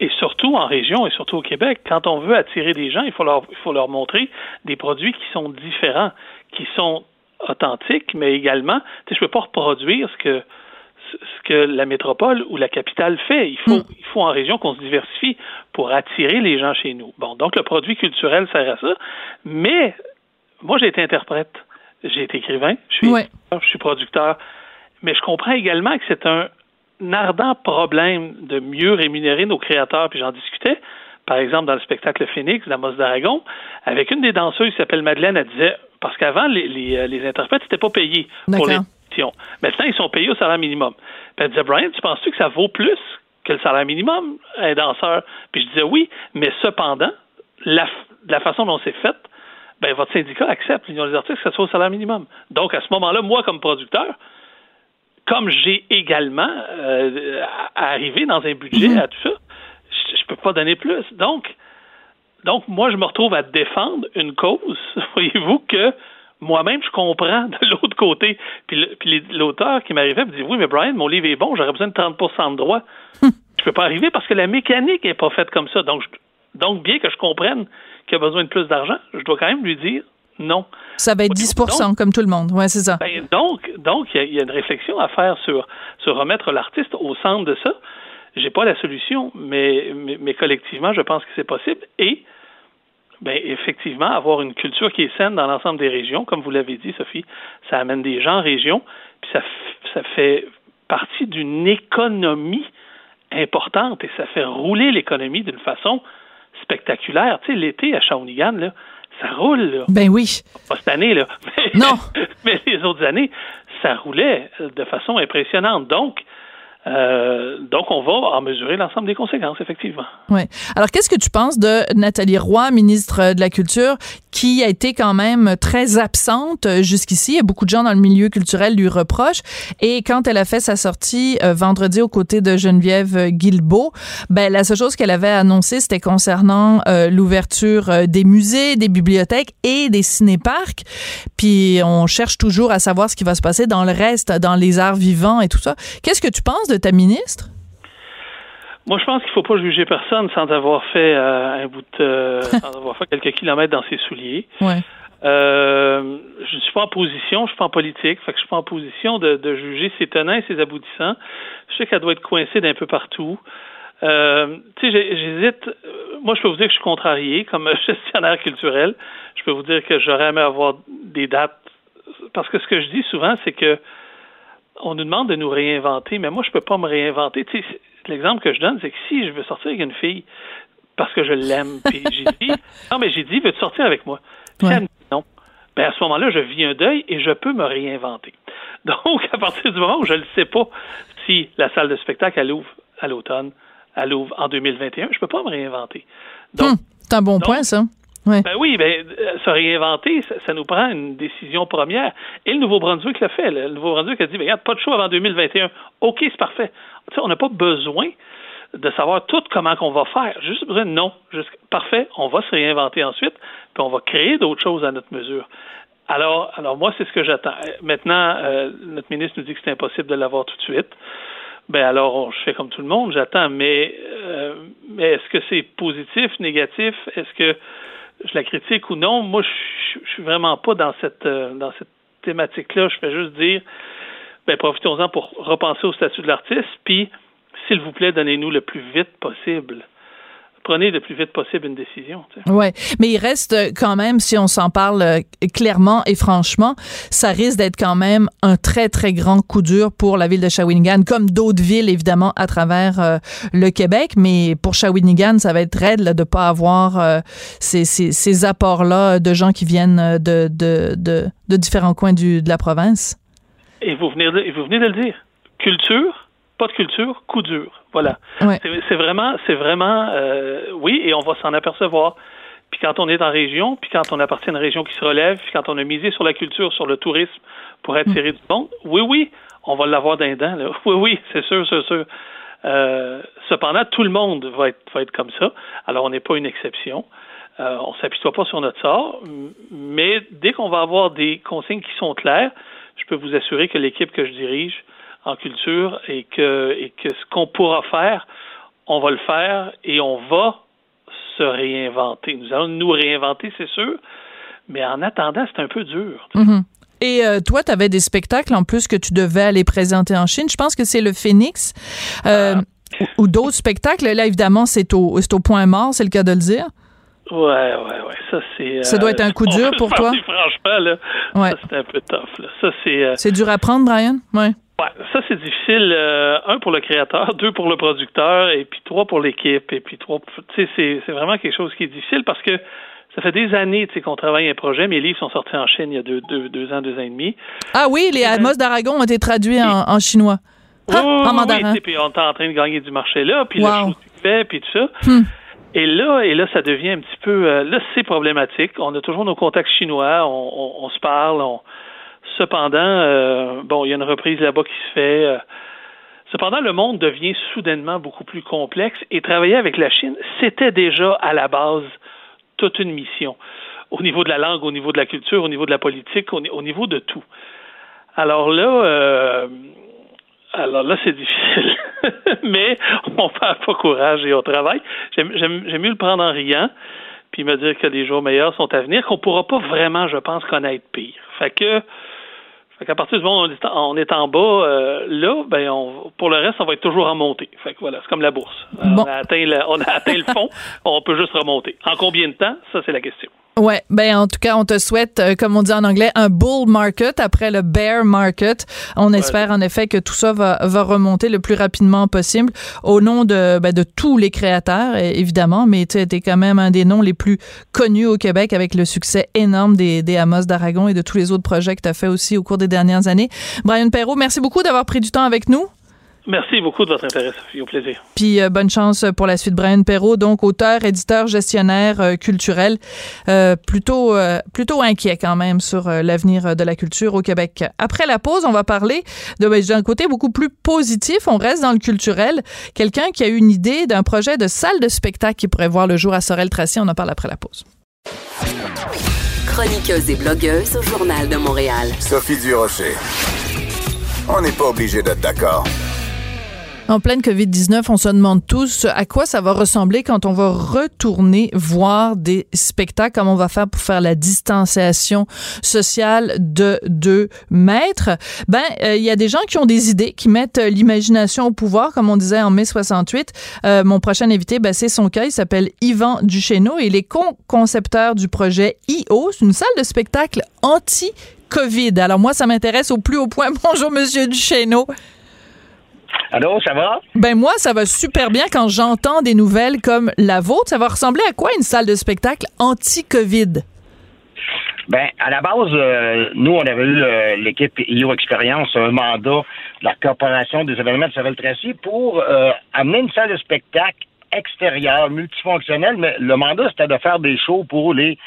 S18: Et surtout en région et surtout au Québec, quand on veut attirer des gens, il faut leur, montrer des produits qui sont différents, qui sont authentiques, mais également, je peux pas reproduire ce que ce que la métropole ou la capitale fait. Il faut, il faut en région qu'on se diversifie pour attirer les gens chez nous. Bon, donc le produit culturel sert à ça, mais moi j'ai été interprète, j'ai été écrivain, je suis, je suis producteur, mais je comprends également que c'est un ardent problème de mieux rémunérer nos créateurs, puis j'en discutais, par exemple, dans le spectacle Phoenix d'Amos d'Aragon, avec une des danseuses qui s'appelle Madeleine, elle disait, parce qu'avant, les, les, euh, les interprètes n'étaient pas payés pour les Maintenant, ils sont payés au salaire minimum. Puis elle disait, Brian, tu penses-tu que ça vaut plus que le salaire minimum, un danseur? Puis je disais oui, mais cependant, la, la façon dont c'est fait, ben, votre syndicat accepte, l'Union des artistes, que ça soit au salaire minimum. Donc, à ce moment-là, moi, comme producteur, comme j'ai également euh, arrivé dans un budget à tout ça, je, je peux pas donner plus. Donc, donc moi, je me retrouve à défendre une cause, voyez-vous, que moi-même, je comprends de l'autre côté. Puis l'auteur qui m'arrivait me dit Oui, mais Brian, mon livre est bon, j'aurais besoin de 30 de droit. je peux pas arriver parce que la mécanique est pas faite comme ça. Donc, je- donc bien que je comprenne qu'il a besoin de plus d'argent, je dois quand même lui dire non.
S15: Ça va être 10% comme tout le monde. Ouais, c'est ça.
S18: Ben, donc, donc il y a- il y, a une réflexion à faire sur, sur remettre l'artiste au centre de ça. J'ai pas la solution, mais, mais, mais collectivement, je pense que c'est possible. Et ben effectivement, avoir une culture qui est saine dans l'ensemble des régions, comme vous l'avez dit, Sophie, ça amène des gens en région, puis ça, ça fait partie d'une économie importante et ça fait rouler l'économie d'une façon spectaculaire. Tu sais, l'été à Shawinigan, là, ça roule. Là.
S15: Ben oui.
S18: Pas cette année, là. Mais,
S15: non.
S18: mais les autres années, ça roulait de façon impressionnante. Donc, euh, donc, on va en mesurer l'ensemble des conséquences, effectivement.
S15: Oui. Alors, qu'est-ce que tu penses de Nathalie Roy, ministre de la Culture, qui a été quand même très absente jusqu'ici? Beaucoup de gens dans le milieu culturel lui reprochent. Et quand elle a fait sa sortie euh, vendredi aux côtés de Geneviève Guilbeault, ben, la seule chose qu'elle avait annoncée, c'était concernant euh, l'ouverture euh, des musées, des bibliothèques et des cinéparcs. Puis, on cherche toujours à savoir ce qui va se passer dans le reste, dans les arts vivants et tout ça. Qu'est-ce que tu penses de ta ministre?
S18: Moi, je pense qu'il ne faut pas juger personne sans avoir fait euh, un bout de, euh, sans avoir fait quelques kilomètres dans ses souliers.
S15: Ouais.
S18: Euh, je ne suis pas en position, je suis pas en politique, fait que je suis pas en position de, de juger ses tenants et ses aboutissants. Je sais qu'elle doit être coincée d'un peu partout. Euh, tu sais, j'hésite. Moi, je peux vous dire que je suis contrarié comme gestionnaire culturel. Je peux vous dire que j'aurais aimé avoir des dates. Parce que ce que je dis souvent, c'est que on nous demande de nous réinventer, mais moi, je peux pas me réinventer. Tu sais, l'exemple que je donne, c'est que si je veux sortir avec une fille parce que je l'aime, puis j'ai dit, non, mais j'ai dit, veux-tu sortir avec moi? Puis elle me dit non. Ben, à ce moment-là, je vis un deuil et je peux me réinventer. Donc, à partir du moment où je ne sais pas si la salle de spectacle, elle ouvre à l'automne, elle ouvre en 2021, je peux pas me réinventer.
S15: Donc, c'est un bon point, ça.
S18: Ben oui, ben, se réinventer, ça, nous prend une décision première. Et le Nouveau-Brunswick l'a fait. Le Nouveau-Brunswick a dit, ben, regarde, pas de choix avant 2021. OK, c'est parfait. on n'a pas besoin de savoir tout comment qu'on va faire. Juste besoin de non. Parfait, on va se réinventer ensuite, puis on va créer d'autres choses à notre mesure. Alors, alors moi, c'est ce que j'attends. Maintenant, euh, notre ministre nous dit que c'est impossible de l'avoir tout de suite. Ben alors, je fais comme tout le monde, j'attends. Mais, euh, mais est-ce que c'est positif, négatif? Est-ce que je la critique ou non, moi, je, suis vraiment pas dans cette euh, dans cette thématique-là. Je fais juste dire, ben profitons-en pour repenser au statut de l'artiste, puis s'il vous plaît, donnez-nous le plus vite possible prenez le plus vite possible une décision.
S15: Ouais, mais il reste quand même, si on s'en parle euh, clairement et franchement, ça risque d'être quand même un très très grand coup dur pour la ville de Shawinigan, comme d'autres villes évidemment à travers euh, le Québec. Mais pour Shawinigan, ça va être raide là, de pas avoir euh, ces, ces, ces apports là de gens qui viennent de de, de, de différents coins du, de la province.
S18: Et vous venez de, et vous venez de le dire. Culture, pas de culture, coup dur. Voilà.
S15: Ouais.
S18: C'est vraiment, c'est vraiment, euh, oui, et on va s'en apercevoir. Puis quand on est en région, puis quand on appartient à une région qui se relève, puis quand on a misé sur la culture, sur le tourisme pour attirer mm. du monde, oui, oui, on va l'avoir d'un dent. Là. Oui, oui, c'est sûr, c'est sûr. Euh, cependant, tout le monde va être, va être comme ça. Alors, on n'est pas une exception. Euh, on ne s'apitoie pas sur notre sort, mais dès qu'on va avoir des consignes qui sont claires, je peux vous assurer que l'équipe que je dirige en culture et que, et que ce qu'on pourra faire, on va le faire et on va se réinventer. Nous allons nous réinventer, c'est sûr, mais en attendant, c'est un peu dur.
S15: Mm -hmm. Et euh, toi, tu avais des spectacles en plus que tu devais aller présenter en Chine. Je pense que c'est le Phoenix euh, ah. ou, ou d'autres spectacles. Là, évidemment, c'est au, au point mort, c'est le cas de le dire.
S18: Ouais, ouais, ouais. Ça, c'est.
S15: Ça doit être un coup dur pour toi.
S18: Franchement, là,
S15: ouais.
S18: c'est un peu tough. Là. Ça, c'est. Euh...
S15: C'est dur à prendre, Brian? Ouais.
S18: Ouais, ça c'est difficile. Euh, un pour le créateur, deux pour le producteur, et puis trois pour l'équipe, et puis trois. Tu sais, c'est, c'est vraiment quelque chose qui est difficile parce que ça fait des années tu sais, qu'on travaille un projet. Mes livres sont sortis en Chine il y a deux, deux, deux ans, deux ans et demi.
S15: Ah oui, les Amos d'Aragon ont été traduits en, en chinois. Ah, en mandarin.
S18: Oui, puis on est en train de gagner du marché là, puis
S15: wow.
S18: le puis tout ça.
S15: Hmm.
S18: Et là, et là, ça devient un petit peu. Euh, là, c'est problématique. On a toujours nos contacts chinois, on, on, on se parle, on Cependant, euh, bon, il y a une reprise là-bas qui se fait. Euh, cependant, le monde devient soudainement beaucoup plus complexe et travailler avec la Chine, c'était déjà à la base toute une mission. Au niveau de la langue, au niveau de la culture, au niveau de la politique, au, au niveau de tout. Alors là, euh, alors là, c'est difficile. Mais on perd pas courage et on travaille. J'aime mieux le prendre en riant puis me dire que les jours meilleurs sont à venir, qu'on pourra pas vraiment, je pense, connaître pire. Fait que Fait qu'à partir du moment où on est en, bas, euh, là, ben, on, pour le reste, on va être toujours en montée. Fait que voilà, c'est comme la bourse. Euh,
S15: Bon.
S18: On, a atteint le, on a atteint le fond, on peut juste remonter. En combien de temps? Ça, c'est la question.
S15: Ouais, ben en tout cas, on te souhaite, euh, comme on dit en anglais, un bull market après le bear market. On espère en effet que tout ça va, va remonter le plus rapidement possible au nom de, ben, de tous les créateurs, évidemment, mais tu es quand même un des noms les plus connus au Québec avec le succès énorme des, des Amos d'Aragon et de tous les autres projets que tu as fait aussi au cours des dernières années. Brian Perrault, merci beaucoup d'avoir pris du temps avec nous.
S18: Merci beaucoup de votre intérêt, Sophie. Au plaisir.
S15: Puis euh, bonne chance pour la suite. Brian Perrault, donc auteur, éditeur, gestionnaire euh, culturel, euh, plutôt euh, plutôt inquiet quand même sur euh, l'avenir de la culture au Québec. Après la pause, on va parler ben, d'un côté beaucoup plus positif. On reste dans le culturel. Quelqu'un qui a eu une idée d'un projet de salle de spectacle qui pourrait voir le jour à Sorel-Tracy. On en parle après la pause.
S13: Chroniqueuse et blogueuse au Journal de Montréal.
S14: Sophie Durocher. On n'est pas obligé d'être d'accord.
S15: En pleine COVID-19, on se demande tous à quoi ça va ressembler quand on va retourner voir des spectacles, comment on va faire pour faire la distanciation sociale de 2 mètres. Ben, euh, il y a des gens qui ont des idées, qui mettent euh, l'imagination au pouvoir, comme on disait en mai 68. Euh, mon prochain invité, ben, c'est son cas. Il s'appelle Yvan Duchesneau et il est co-concepteur du projet IO. C'est une salle de spectacle anti-COVID. Alors moi, ça m'intéresse au plus haut point. Bonjour, Monsieur Duchesneau.
S19: Allô, ça va?
S15: Ben moi, ça va super bien quand j'entends des nouvelles comme la vôtre. Ça va ressembler à quoi une salle de spectacle anti-COVID?
S19: Ben, à la base, euh, nous, on avait eu euh, l'équipe IO Expérience, un mandat de la Corporation des événements de Sorel-Tracy pour euh, amener une salle de spectacle extérieure, multifonctionnelle, mais le mandat, c'était de faire des shows pour les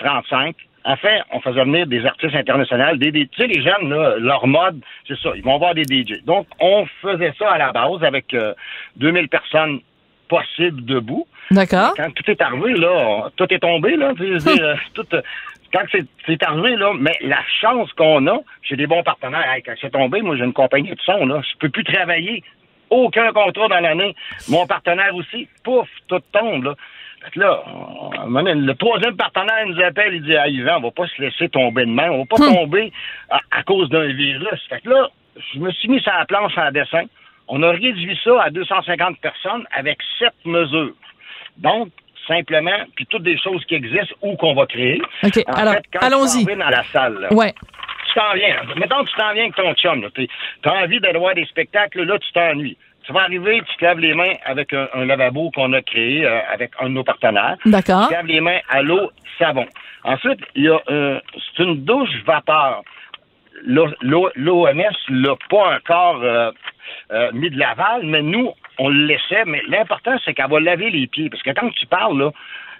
S19: 18-35. En fait, on faisait venir des artistes internationaux, des, des- tu sais, les jeunes, là, leur mode, c'est ça, ils vont voir des DJ. Donc, on faisait ça à la base avec euh, 2000 personnes possibles debout.
S15: D'accord.
S19: Quand tout est arrivé, là, tout est tombé, là. tu sais, euh, tout, euh, quand c'est c'est arrivé, là, mais la chance qu'on a, j'ai des bons partenaires. Hey, quand c'est tombé, moi, j'ai une compagnie de son, là. Je peux plus travailler. Aucun contrat dans l'année. Mon partenaire aussi, pouf, tout tombe, là. Fait que là, le troisième partenaire nous appelle, il dit, ah, Yvan, on va pas se laisser tomber de main, on va pas tomber à, à cause d'un virus. Fait que là, je me suis mis sur la planche en dessin. On a réduit ça à 250 personnes avec sept mesures. Donc, simplement, puis toutes des choses qui existent ou qu'on va créer.
S15: OK,
S19: En
S15: alors, allons-y.
S19: dans la salle, là,
S15: Ouais.
S19: tu t'en viens. Mettons que tu t'en viens avec ton chum. Tu as envie d'aller voir des spectacles, là, tu t'ennuies. Tu vas arriver, tu te laves les mains avec un, un lavabo qu'on a créé euh, avec un de nos partenaires.
S15: D'accord.
S19: Tu te laves les mains à l'eau, savon. Ensuite, il y a euh, c'est une douche vapeur. L'OMS l'a pas encore euh, mis de l'aval, mais nous, on le laissait. Mais l'important, c'est qu'elle va laver les pieds. Parce que quand tu parles, là,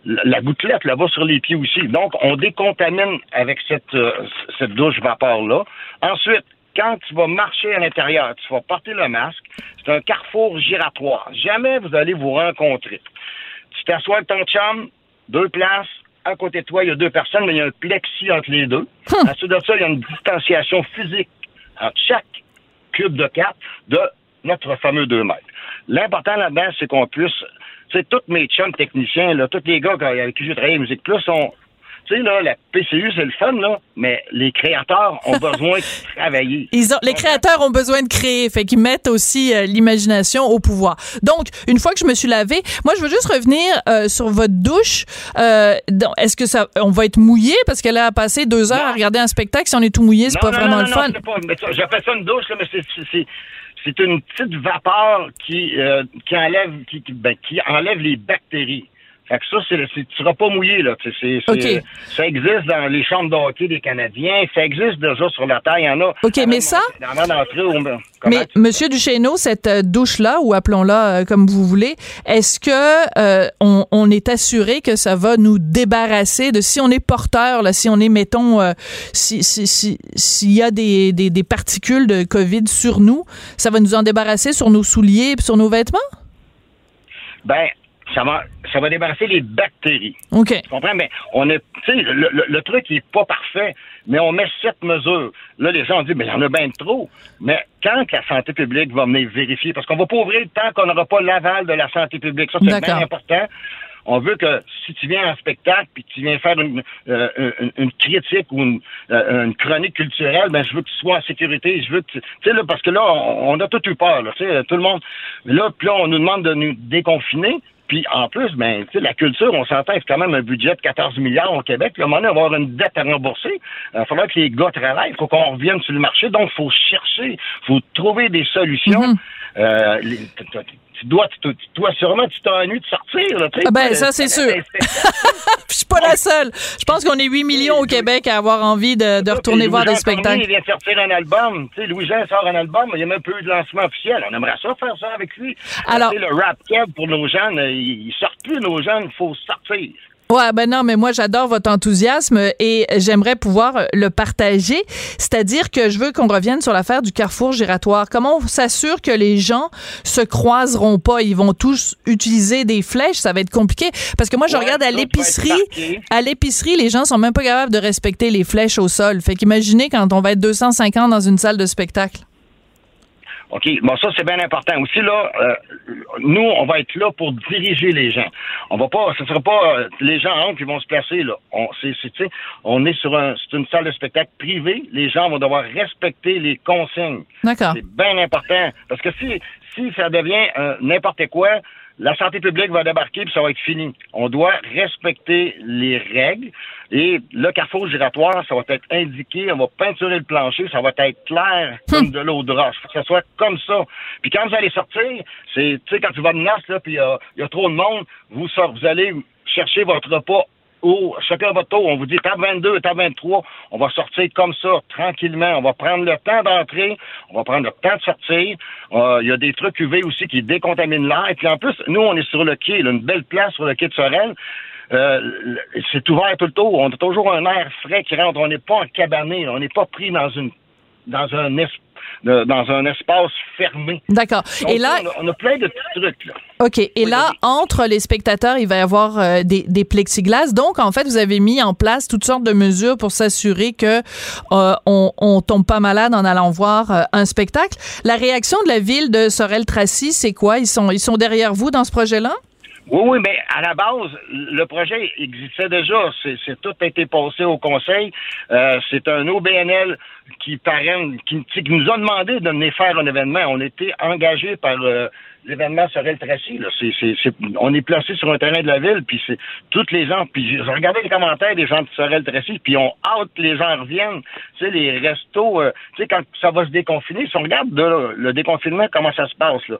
S19: la la gouttelette là va sur les pieds aussi. Donc, on décontamine avec cette, euh, cette douche vapeur-là. Ensuite, quand tu vas marcher à l'intérieur, tu vas porter le masque. C'est un carrefour giratoire. Jamais vous allez vous rencontrer. Tu t'assois avec ton chum, deux places. À côté de toi, il y a deux personnes, mais il y a un plexi entre les deux. Ensuite de ça, il y a une distanciation physique entre chaque cube de quatre de notre fameux 2 mètres. L'important là-dedans, c'est qu'on puisse, tu sais, tous mes chums techniciens, là, tous les gars avec qui j'ai travaillé à Musique Plus sont, tu sais, là, la PCU, c'est le fun, là, mais les créateurs ont besoin de travailler.
S15: Ils ont, les créateurs ont besoin de créer, fait qu'ils mettent aussi euh, l'imagination au pouvoir. Donc, une fois que je me suis lavé, moi, je veux juste revenir euh, sur votre douche. Euh, Est-ce que ça, on va être mouillé? Parce qu'elle a passé deux heures à regarder un spectacle. Si on est tout mouillé, c'est pas
S19: non,
S15: vraiment
S19: non,
S15: le
S19: non,
S15: fun.
S19: c'est pas- mais ça, J'appelle ça une douche, là, mais c'est- c'est- c'est c'est une petite vapeur qui, euh, qui enlève qui, qui- ben, qui enlève les bactéries. Fait que ça, c'est, c'est- tu seras pas mouillé, là. C'est. Ça existe dans les chambres de hockey des Canadiens. Ça existe déjà sur la terre. Il y en a.
S15: OK, mais ça- Mais Monsieur Duchesneau, cette euh, douche-là, ou appelons-la euh, comme vous voulez, est-ce que euh, on, on est assuré que ça va nous débarrasser de si on est porteur, là, si on est, mettons, euh, si si- si- s'il y a des, des, des particules de COVID sur nous, ça va nous en débarrasser sur nos souliers et sur nos vêtements?
S19: Ben, ça va, ça va débarrasser les bactéries.
S15: OK.
S19: Tu comprends? Mais on est, tu sais, le, le- le truc n'est pas parfait, mais on met sept mesures. Là, les gens disent, mais il y en a bien trop. Mais quand la santé publique va venir vérifier, parce qu'on va pas ouvrir tant qu'on n'aura pas l'aval de la santé publique, ça, c'est bien important. On veut que si tu viens en spectacle puis que tu viens faire une, euh, une, une critique ou une, euh, une chronique culturelle, ben je veux que tu sois en sécurité. Je veux que tu tu sais là parce que là on, on a tout eu peur. Là, tu sais, tout le monde. Là puis là on nous demande de nous déconfiner. Puis en plus, ben, la culture, on s'entend, c'est quand même un budget de 14 milliards au Québec. Un moment donné, on va avoir une dette à rembourser. Il va falloir que les gars travaillent. Il faut qu'on revienne sur le marché. Donc, il faut chercher, il faut trouver des solutions. Euh, les- tu- tu- dois, tu- tu- toi, sûrement, tu t'ennuies de sortir. Là, tu sais.
S15: Ah ben, ça, c'est sûr. Je suis pas la seule. Je pense qu'on est 8 millions au Québec à avoir envie de, de retourner voir des spectacles.
S19: Il vient de sortir un album. Tu sais, Louis-Jean sort un album, il n'y a même pas eu de lancement officiel. On aimerait ça faire ça avec lui.
S15: Alors-
S19: Tu sais, le rap keb pour nos jeunes, euh, ils sortent plus, nos jeunes, il faut sortir.
S15: Ouais, ben non, mais moi j'adore votre enthousiasme et j'aimerais pouvoir le partager. C'est-à-dire que je veux qu'on revienne sur l'affaire du carrefour giratoire. Comment on s'assure que les gens se croiseront pas? Ils vont tous utiliser des flèches, ça va être compliqué. Parce que moi je
S19: Ouais,
S15: regarde à l'épicerie, à l'épicerie, les gens sont même pas capables de respecter les flèches au sol. Fait qu'imaginez quand on va être 250 dans une salle de spectacle.
S19: OK? Bon, ça, c'est bien important. Aussi, là, euh, nous, on va être là pour diriger les gens. On va pas, ce sera pas euh, les gens entrent qui vont se placer, là. On, c'est, c'est, tu sais, on est sur un, c'est une salle de spectacle privée. Les gens vont devoir respecter les consignes.
S15: D'accord.
S19: C'est bien important. Parce que si, si ça devient euh, n'importe quoi, la santé publique va débarquer puis ça va être fini. On doit respecter les règles et le carrefour giratoire, ça va être indiqué, on va peinturer le plancher, ça va être clair comme de l'eau de roche. Faut que ça soit comme ça. Puis quand vous allez sortir, c'est, tu sais, quand tu vas de noces, là, puis euh, il y a trop de monde, vous, sort- vous allez chercher votre repas au chacun à votre tour. On vous dit table 22, table 23. On va sortir comme ça, tranquillement. On va prendre le temps d'entrer. On va prendre le temps de sortir. Euh, Il y a des trucs UV aussi qui décontaminent l'air. Et puis en plus, nous, on est sur le quai, là, une belle place sur le quai de Sorel. Euh, c'est ouvert tout le tour. On a toujours un air frais qui rentre. On n'est pas encabané. On n'est pas pris dans une dans un es- de- dans un espace fermé.
S15: D'accord. Et là,
S19: on a, on a plein de petits trucs là.
S15: OK. Et là, entre les spectateurs, il va y avoir euh, des, des plexiglas. Donc, en fait, vous avez mis en place toutes sortes de mesures pour s'assurer que euh, on, on tombe pas malade en allant voir euh, un spectacle. La réaction de la ville de Sorel-Tracy, c'est quoi? Ils sont, ils sont derrière vous dans ce projet-là?
S19: Oui, oui, mais à la base, le projet existait déjà. C'est, tout a été passé au conseil. Euh, c'est un OBNL qui nous a demandé de venir faire un événement. On était engagé par euh, l'événement Sorel Tracy. Là. On est placé sur un terrain de la ville, puis c'est toutes les gens. Puis j'ai regardé les commentaires des gens de Sorel Tracy, puis on hâte les gens reviennent. Tu sais, les restos, euh, tu sais, quand ça va se déconfiner, si on regarde de- le déconfinement, comment ça se passe, là,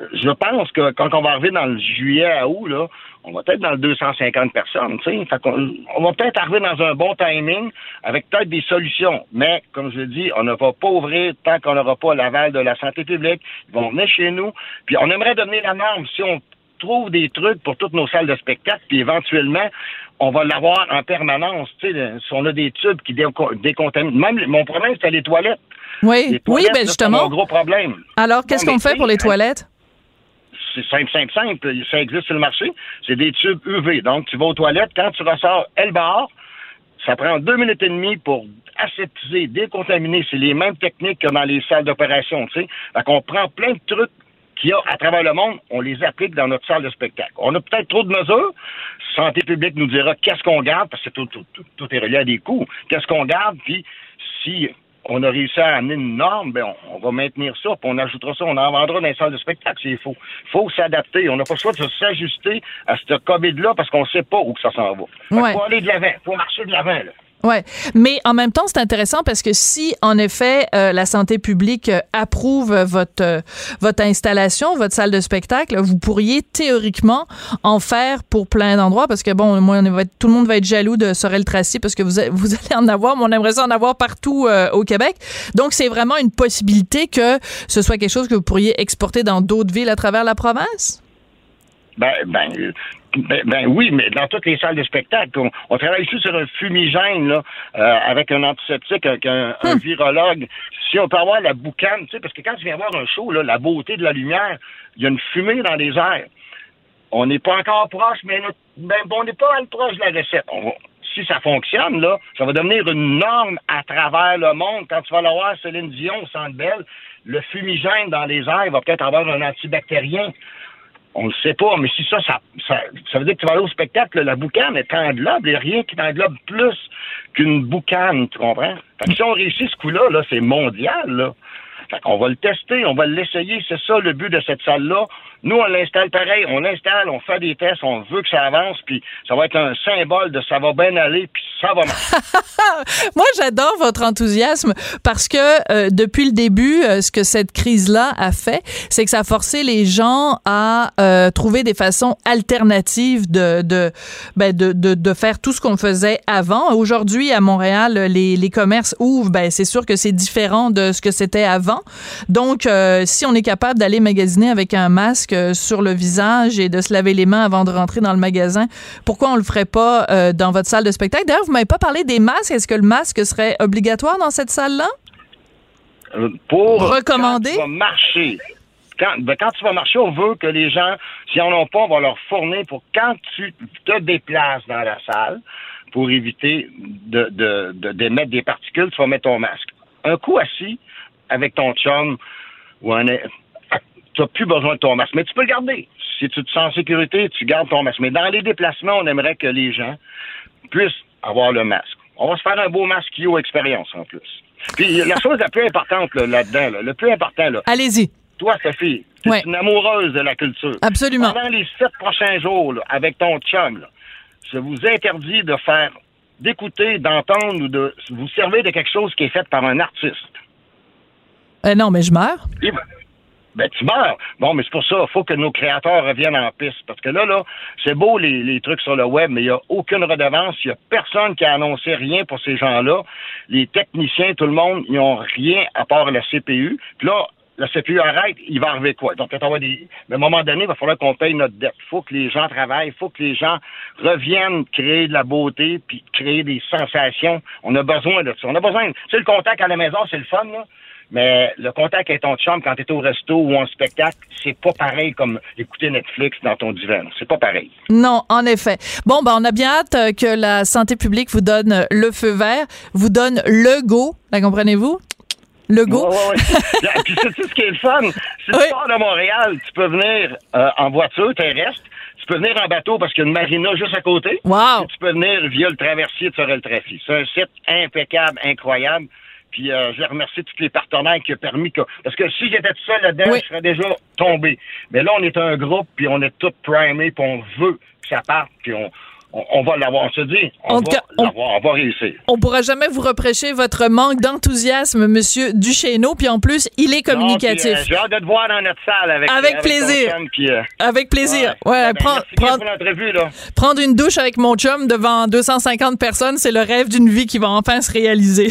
S19: euh, je pense que quand on va arriver dans le juillet à août, là, on va peut-être dans le 250 personnes, tu sais. Qu'on- on va peut-être arriver dans un bon timing avec peut-être des solutions. Mais, comme je le dis, on ne va pas ouvrir tant qu'on n'aura pas l'aval de la santé publique. Ils vont venir chez nous. Puis on aimerait devenir la norme. Si on trouve des trucs pour toutes nos salles de spectacle, puis éventuellement, on va l'avoir en permanence. Tu sais, si on a des tubes qui déco- décontaminent. Même mon problème, c'était les toilettes.
S15: Oui,
S19: Les
S15: oui, ben
S19: là, c'est
S15: justement.
S19: mon gros problème.
S15: Alors, qu'est-ce qu'on fait pour les toilettes?
S19: C'est simple, simple, simple. Ça existe sur le marché. C'est des tubes UV. Donc, tu vas aux toilettes, quand tu ressors, elle barre. Ça prend deux minutes et demie pour aseptiser, décontaminer. C'est les mêmes techniques que dans les salles d'opération, tu sais. Qu'on prend plein de trucs qu'il y a à travers le monde, on les applique dans notre salle de spectacle. On a peut-être trop de mesures. Santé publique nous dira qu'est-ce qu'on garde, parce que tout, tout est relié à des coûts. Qu'est-ce qu'on garde, puis si on a réussi à amener une norme, ben on, on va maintenir ça, puis on ajoutera ça, on en vendra dans les salles de spectacle, c'est faux. Il faut s'adapter. On n'a pas le choix de s'ajuster à ce COVID-là parce qu'on ne sait pas où que ça s'en va.
S15: Ouais.
S19: faut aller de l'avant, faut marcher de l'avant, là.
S15: Ouais, mais en même temps, c'est intéressant parce que si, en effet, euh, la santé publique euh, approuve votre euh, votre installation, votre salle de spectacle, vous pourriez théoriquement en faire pour plein d'endroits parce que bon, moi, on va être- tout le monde va être jaloux de Sorel Tracy parce que vous vous allez en avoir, mais on aimerait ça en avoir partout euh, au Québec. Donc, c'est vraiment une possibilité que ce soit quelque chose que vous pourriez exporter dans d'autres villes à travers la province?
S19: Ben, ben, ben, ben oui, mais dans toutes les salles de spectacle, on, on travaille ici sur un fumigène, là, euh, avec un antiseptique, avec un, un virologue. Si on peut avoir la boucane, tu sais, parce que quand tu viens voir un show, là, la beauté de la lumière, il y a une fumée dans les airs. On n'est pas encore proche, mais notre- ben, on n'est pas mal proche de la recette. On va- si ça fonctionne, là, ça va devenir une norme à travers le monde. Quand tu vas aller voir Céline Dion au Centre Bell, le fumigène dans les airs va peut-être avoir un antibactérien. On le sait pas, mais si ça, ça, ça, ça veut dire que tu vas aller au spectacle, la boucane est englobe, il n'y a rien qui englobe plus qu'une boucane, tu comprends? Fait que si on réussit ce coup-là, là, c'est mondial, là. Fait qu'on va le tester, on va l'essayer, c'est ça le but de cette salle-là. Nous, on l'installe pareil, on l'installe, on fait des tests, on veut que ça avance, puis ça va être un symbole de ça va bien aller, puis ça va marcher.
S15: Moi, j'adore votre enthousiasme parce que euh, depuis le début, euh, ce que cette crise-là a fait, c'est que ça a forcé les gens à euh, trouver des façons alternatives de de, ben, de, de faire tout ce qu'on faisait avant. Aujourd'hui, à Montréal, les, les commerces ouvrent. Ben, c'est sûr que c'est différent de ce que c'était avant. Donc, euh, si on est capable d'aller magasiner avec un masque euh, sur le visage et de se laver les mains avant de rentrer dans le magasin, pourquoi on le ferait pas euh, dans votre salle de spectacle? D'ailleurs, vous m'avez pas parlé des masques. Est-ce que le masque serait obligatoire dans cette salle-là?
S19: Pour
S15: Recommander?
S19: quand tu vas marcher. Quand, ben, quand tu vas marcher, on veut que les gens, s'ils en ont pas, on va leur fournir pour quand tu te déplaces dans la salle, pour éviter de, de, de- d'émettre des particules, tu vas mettre ton masque. Un coup assis avec ton chum ou un tu n'as plus besoin de ton masque, mais tu peux le garder. Si tu te sens en sécurité, tu gardes ton masque. Mais dans les déplacements, on aimerait que les gens puissent avoir le masque. On va se faire un beau masque Yo expérience en plus. Puis la chose la plus importante là, là-dedans, là, le plus important, là,
S15: Allez-y.
S19: toi, Sophie, tu es
S15: Ouais.
S19: une amoureuse de la culture.
S15: Absolument.
S19: Pendant les sept prochains jours, là, avec ton chum, je vous interdis de faire, d'écouter, d'entendre ou de vous servir de quelque chose qui est fait par un artiste.
S15: Euh, non, mais je meurs.
S19: Et ben, ben, tu meurs. Bon, mais c'est pour ça, il faut que nos créateurs reviennent en piste. Parce que là, là, c'est beau les, trucs sur le web, mais il n'y a aucune redevance. Il n'y a personne qui a annoncé rien pour ces gens-là. Les techniciens, tout le monde, ils n'ont rien à part la CPU. Puis là, la CPU arrête, il va arriver quoi? Donc. Mais à un moment donné, il va falloir qu'on paye notre dette. Il faut que les gens travaillent, il faut que les gens reviennent créer de la beauté puis créer des sensations. On a besoin de ça. On a besoin. Sais, le contact à la maison, c'est le fun, là. Mais le contact avec ton chum quand tu es au resto ou en spectacle, c'est pas pareil comme écouter Netflix dans ton divan. C'est pas pareil.
S15: Non, en effet. Bon, ben, on a bien hâte que la santé publique vous donne le feu vert, vous donne le go. La comprenez-vous? Le go.
S19: Ouais, ouais, ouais. Puis sais-tu ce qui est le fun? Si tu pars de Montréal, tu peux venir euh, en voiture terrestre, tu peux venir en bateau parce qu'il y a une marina juste à côté.
S15: Wow.
S19: tu peux venir via le traversier de Sorel-Tracy. C'est un site impeccable, incroyable. Puis euh, je remercie tous les partenaires qui ont permis que... Parce que si j'étais tout seul là-dedans, je serais déjà tombé. Mais là, on est un groupe, puis on est tous primés, puis on veut que ça parte, puis on, on, va l'avoir. On se dit, on va
S15: on-
S19: l'avoir, on va réussir.
S15: On pourra jamais vous reprocher votre manque d'enthousiasme, Monsieur Duchesneau, puis en plus, il est communicatif.
S19: Euh, J'ai hâte de te voir dans notre salle avec
S15: Avec plaisir.
S19: chum, euh,
S15: Avec plaisir. Ouais,
S19: ben, l'entrevue, là.
S15: Prendre une douche avec mon chum devant 250 personnes, c'est le rêve d'une vie qui va enfin se réaliser.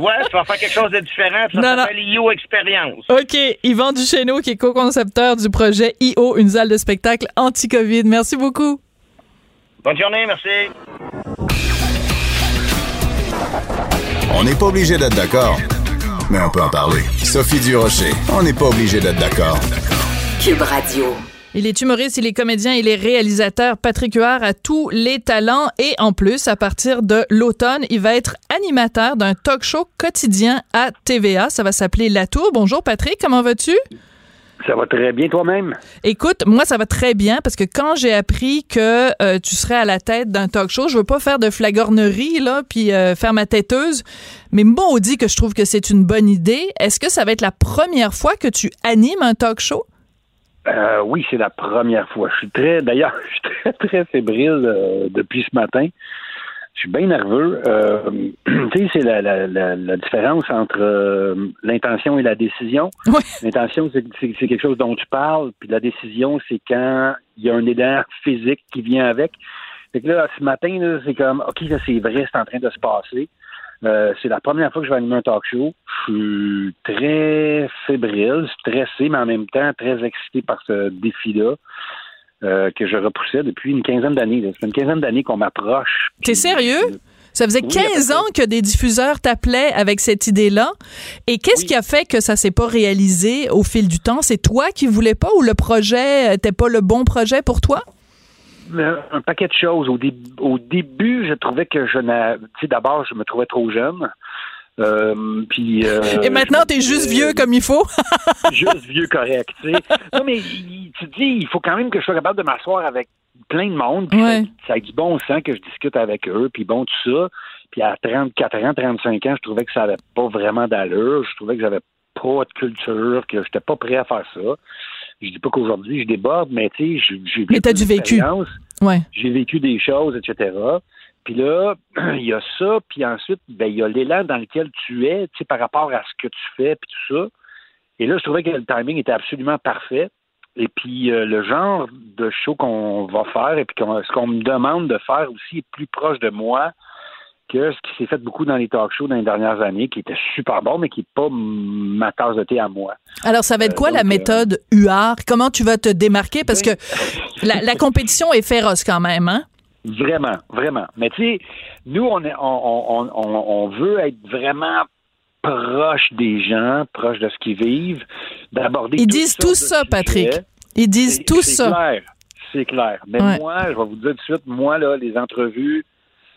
S19: Ouais, tu vas faire quelque chose de différent. Ça s'appelle IO Expérience.
S15: OK, Yvan Duchesneau, qui est co-concepteur du projet IO, une salle de spectacle anti-COVID. Merci beaucoup.
S19: Bonne journée, merci.
S14: On n'est pas obligé d'être d'accord, mais on peut en parler. Sophie Durocher, on n'est pas obligé d'être d'accord.
S13: Cube Radio.
S15: Il est humoriste, il est comédien, il est réalisateur. Patrick Huard a tous les talents et en plus, à partir de l'automne, il va être animateur d'un talk show quotidien à TVA. Ça va s'appeler La Tour. Bonjour Patrick, comment vas-tu?
S20: Ça va très bien toi-même?
S15: Écoute, moi, ça va très bien parce que quand j'ai appris que euh, tu serais à la tête d'un talk show, je veux pas faire de flagornerie, là, puis euh, faire ma têteuse, mais maudit que je trouve que c'est une bonne idée. Est-ce que ça va être la première fois que tu animes un talk show?
S20: Euh, oui, c'est la première fois. Je suis très, d'ailleurs, je suis très, très fébrile euh, depuis ce matin. Je suis bien nerveux. Euh, tu sais, c'est la, la, la, la différence entre euh, l'intention et la décision. L'intention, c'est, c'est, c'est quelque chose dont tu parles, puis la décision, c'est quand il y a un élan physique qui vient avec. Fait que là, ce matin, là, c'est comme, OK, ça c'est vrai, c'est en train de se passer. Euh, c'est la première fois que je vais animer un talk show. Je suis très fébrile, stressé, mais en même temps très excité par ce défi-là euh, que je repoussais depuis une quinzaine d'années. Ça fait une quinzaine d'années qu'on m'approche.
S15: T'es sérieux? Ça faisait
S20: Oui,
S15: 15 ans que des diffuseurs t'appelaient avec cette idée-là. Et qu'est-ce qui a fait que ça s'est pas réalisé au fil du temps? C'est toi qui voulais pas ou le projet n'était pas le bon projet pour toi?
S20: Euh, un paquet de choses. Au, dé- au début, je trouvais que je n'avais... Tu sais, d'abord, je me trouvais trop jeune. Euh, puis, euh,
S15: Et maintenant, t'es juste
S20: disais-
S15: vieux comme il faut?
S20: juste vieux correct, tu sais. Non, mais tu te dis, il faut quand même que je sois capable de m'asseoir avec plein de monde. puis
S15: Ouais.
S20: ça, ça a du bon sens que je discute avec eux, puis bon, tout ça. Puis à 34 ans, 35 ans, je trouvais que ça avait pas vraiment d'allure. Je trouvais que j'avais pas de culture, que j'étais pas prêt à faire ça. Je dis pas qu'aujourd'hui je déborde, mais tu sais, j'ai- j'ai
S15: Mais t'as du vécu. Ouais.
S20: J'ai vécu des choses, etc. Puis là, il y a ça, puis ensuite, ben, il y a l'élan dans lequel tu es, tu sais, par rapport à ce que tu fais, puis tout ça. Et là, je trouvais que le timing était absolument parfait. Et puis, euh, le genre de show qu'on va faire et puis ce qu'on me demande de faire aussi est plus proche de moi que ce qui s'est fait beaucoup dans les talk shows dans les dernières années, qui était super bon, mais qui n'est pas ma tasse de thé à moi.
S15: Alors, ça va être quoi
S20: donc,
S15: la
S20: euh,
S15: méthode UR? Comment tu vas te démarquer? Parce que la, la compétition est féroce quand même, hein?
S20: Vraiment, vraiment. Mais tu sais, nous, on, est, on, on, on, on veut être vraiment proche des gens, proche de ce qu'ils vivent, d'aborder
S15: Ils disent tout ça. Patrick. Ils disent
S20: C'est-
S15: tout
S20: c'est
S15: ça.
S20: clair, c'est clair. Mais
S15: Ouais.
S20: moi, je vais vous dire tout de suite, moi, là, les entrevues,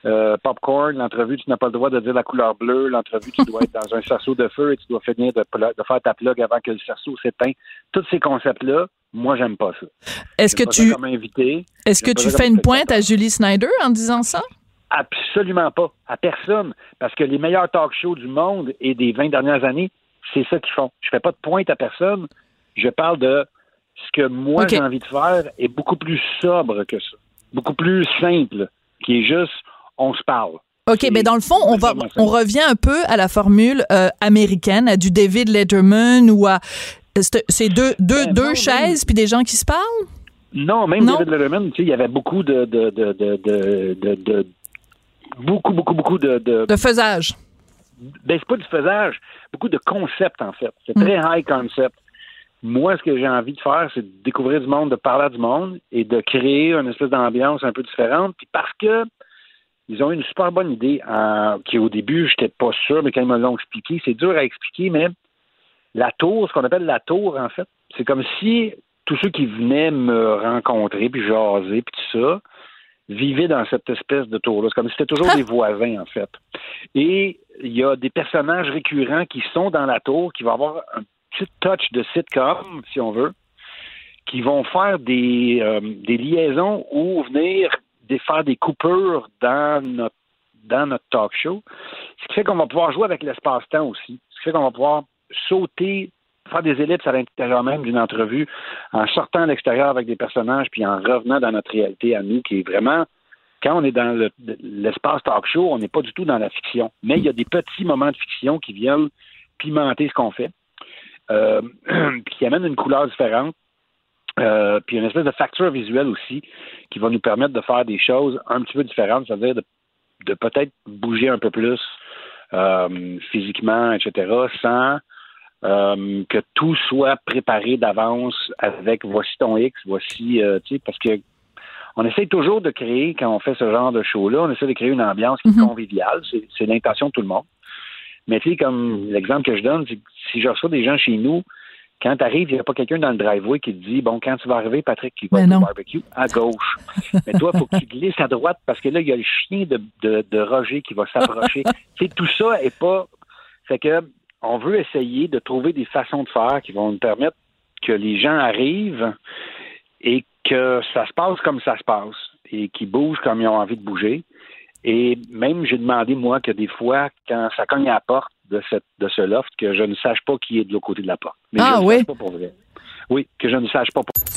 S20: euh, popcorn, l'entrevue, tu n'as pas le droit de dire la couleur bleue, l'entrevue, tu dois être dans un cerceau de feu et tu dois finir de, de faire ta plug avant que le cerceau s'éteigne. Tous ces concepts-là, moi, j'aime pas ça.
S15: Est-ce que tu est-ce que tu fais une pointe à Julie Snyder en disant ça?
S20: Absolument pas. À personne. Parce que les meilleurs talk shows du monde et des 20 dernières années, c'est ça qu'ils font. Je fais pas de pointe à personne. Je parle de ce que moi j'ai envie de faire est beaucoup plus sobre que ça. Beaucoup plus simple. Qui est juste, on se parle.
S15: OK, mais dans le fond, on va, on revient un peu à la formule euh, américaine, à du David Letterman ou à c'est deux, deux,
S20: Ben
S15: deux chaises puis des gens qui se parlent?
S20: Non, même
S15: Non?
S20: David Letterman, tu sais, il y avait beaucoup de, de, de, de, beaucoup, beaucoup, beaucoup de, de,
S15: De faisage.
S20: ben, c'est pas du faisage, beaucoup de concepts, en fait. C'est
S15: Mm.
S20: très high concept. Moi, ce que j'ai envie de faire, c'est de découvrir du monde, de parler à du monde et de créer une espèce d'ambiance un peu différente. Puis parce que ils ont eu une super bonne idée, euh, qui au début, j'étais pas sûr, mais quand ils me l'ont expliqué, c'est dur à expliquer, mais la tour, ce qu'on appelle la tour, en fait, c'est comme si tous ceux qui venaient me rencontrer, puis jaser, puis tout ça, vivaient dans cette espèce de tour-là. C'est comme si c'était toujours des voisins, en fait. Et il y a des personnages récurrents qui sont dans la tour, qui vont avoir un petit touch de sitcom, si on veut, qui vont faire des, euh, des liaisons ou venir des, faire des coupures dans notre, dans notre talk show. Ce qui fait qu'on va pouvoir jouer avec l'espace-temps aussi. Ce qui fait qu'on va pouvoir sauter, faire des ellipses à l'intérieur même d'une entrevue en sortant à l'extérieur avec des personnages puis en revenant dans notre réalité à nous qui est vraiment quand on est dans le- l'espace talk show, on n'est pas du tout dans la fiction. Mais il y a des petits moments de fiction qui viennent pimenter ce qu'on fait, euh, qui amènent une couleur différente. Euh, puis une espèce de facture visuelle aussi qui va nous permettre de faire des choses un petit peu différentes, c'est-à-dire de, de peut-être bouger un peu plus euh, physiquement, etc., sans euh, que tout soit préparé d'avance avec voici ton X, voici, euh, tu sais, parce que on essaie toujours de créer, quand on fait ce genre de show-là, on essaie de créer une ambiance qui est conviviale. C'est, l'intention de tout le monde. Mais tu sais, comme l'exemple que je donne, que si je reçois des gens chez nous, quand tu arrives, il n'y a pas quelqu'un dans le driveway qui te dit Bon, quand tu vas arriver, Patrick, qui va
S15: Mais
S20: être au barbecue à gauche. Mais toi, il faut que tu glisses à droite parce que là, il y a le chien de, de, de Roger qui va s'approcher. tu sais, tout ça est pas. Fait que on veut essayer de trouver des façons de faire qui vont nous permettre que les gens arrivent et que ça se passe comme ça se passe et qu'ils bougent comme ils ont envie de bouger. Et même, j'ai demandé, moi, que des fois, quand ça cogne à la porte de, cette, de ce loft, que je ne sache pas qui est de l'autre côté de la porte. Mais
S15: Ah
S20: je ne
S15: oui?
S20: sache pas pour vrai. Oui, que je ne sache pas pour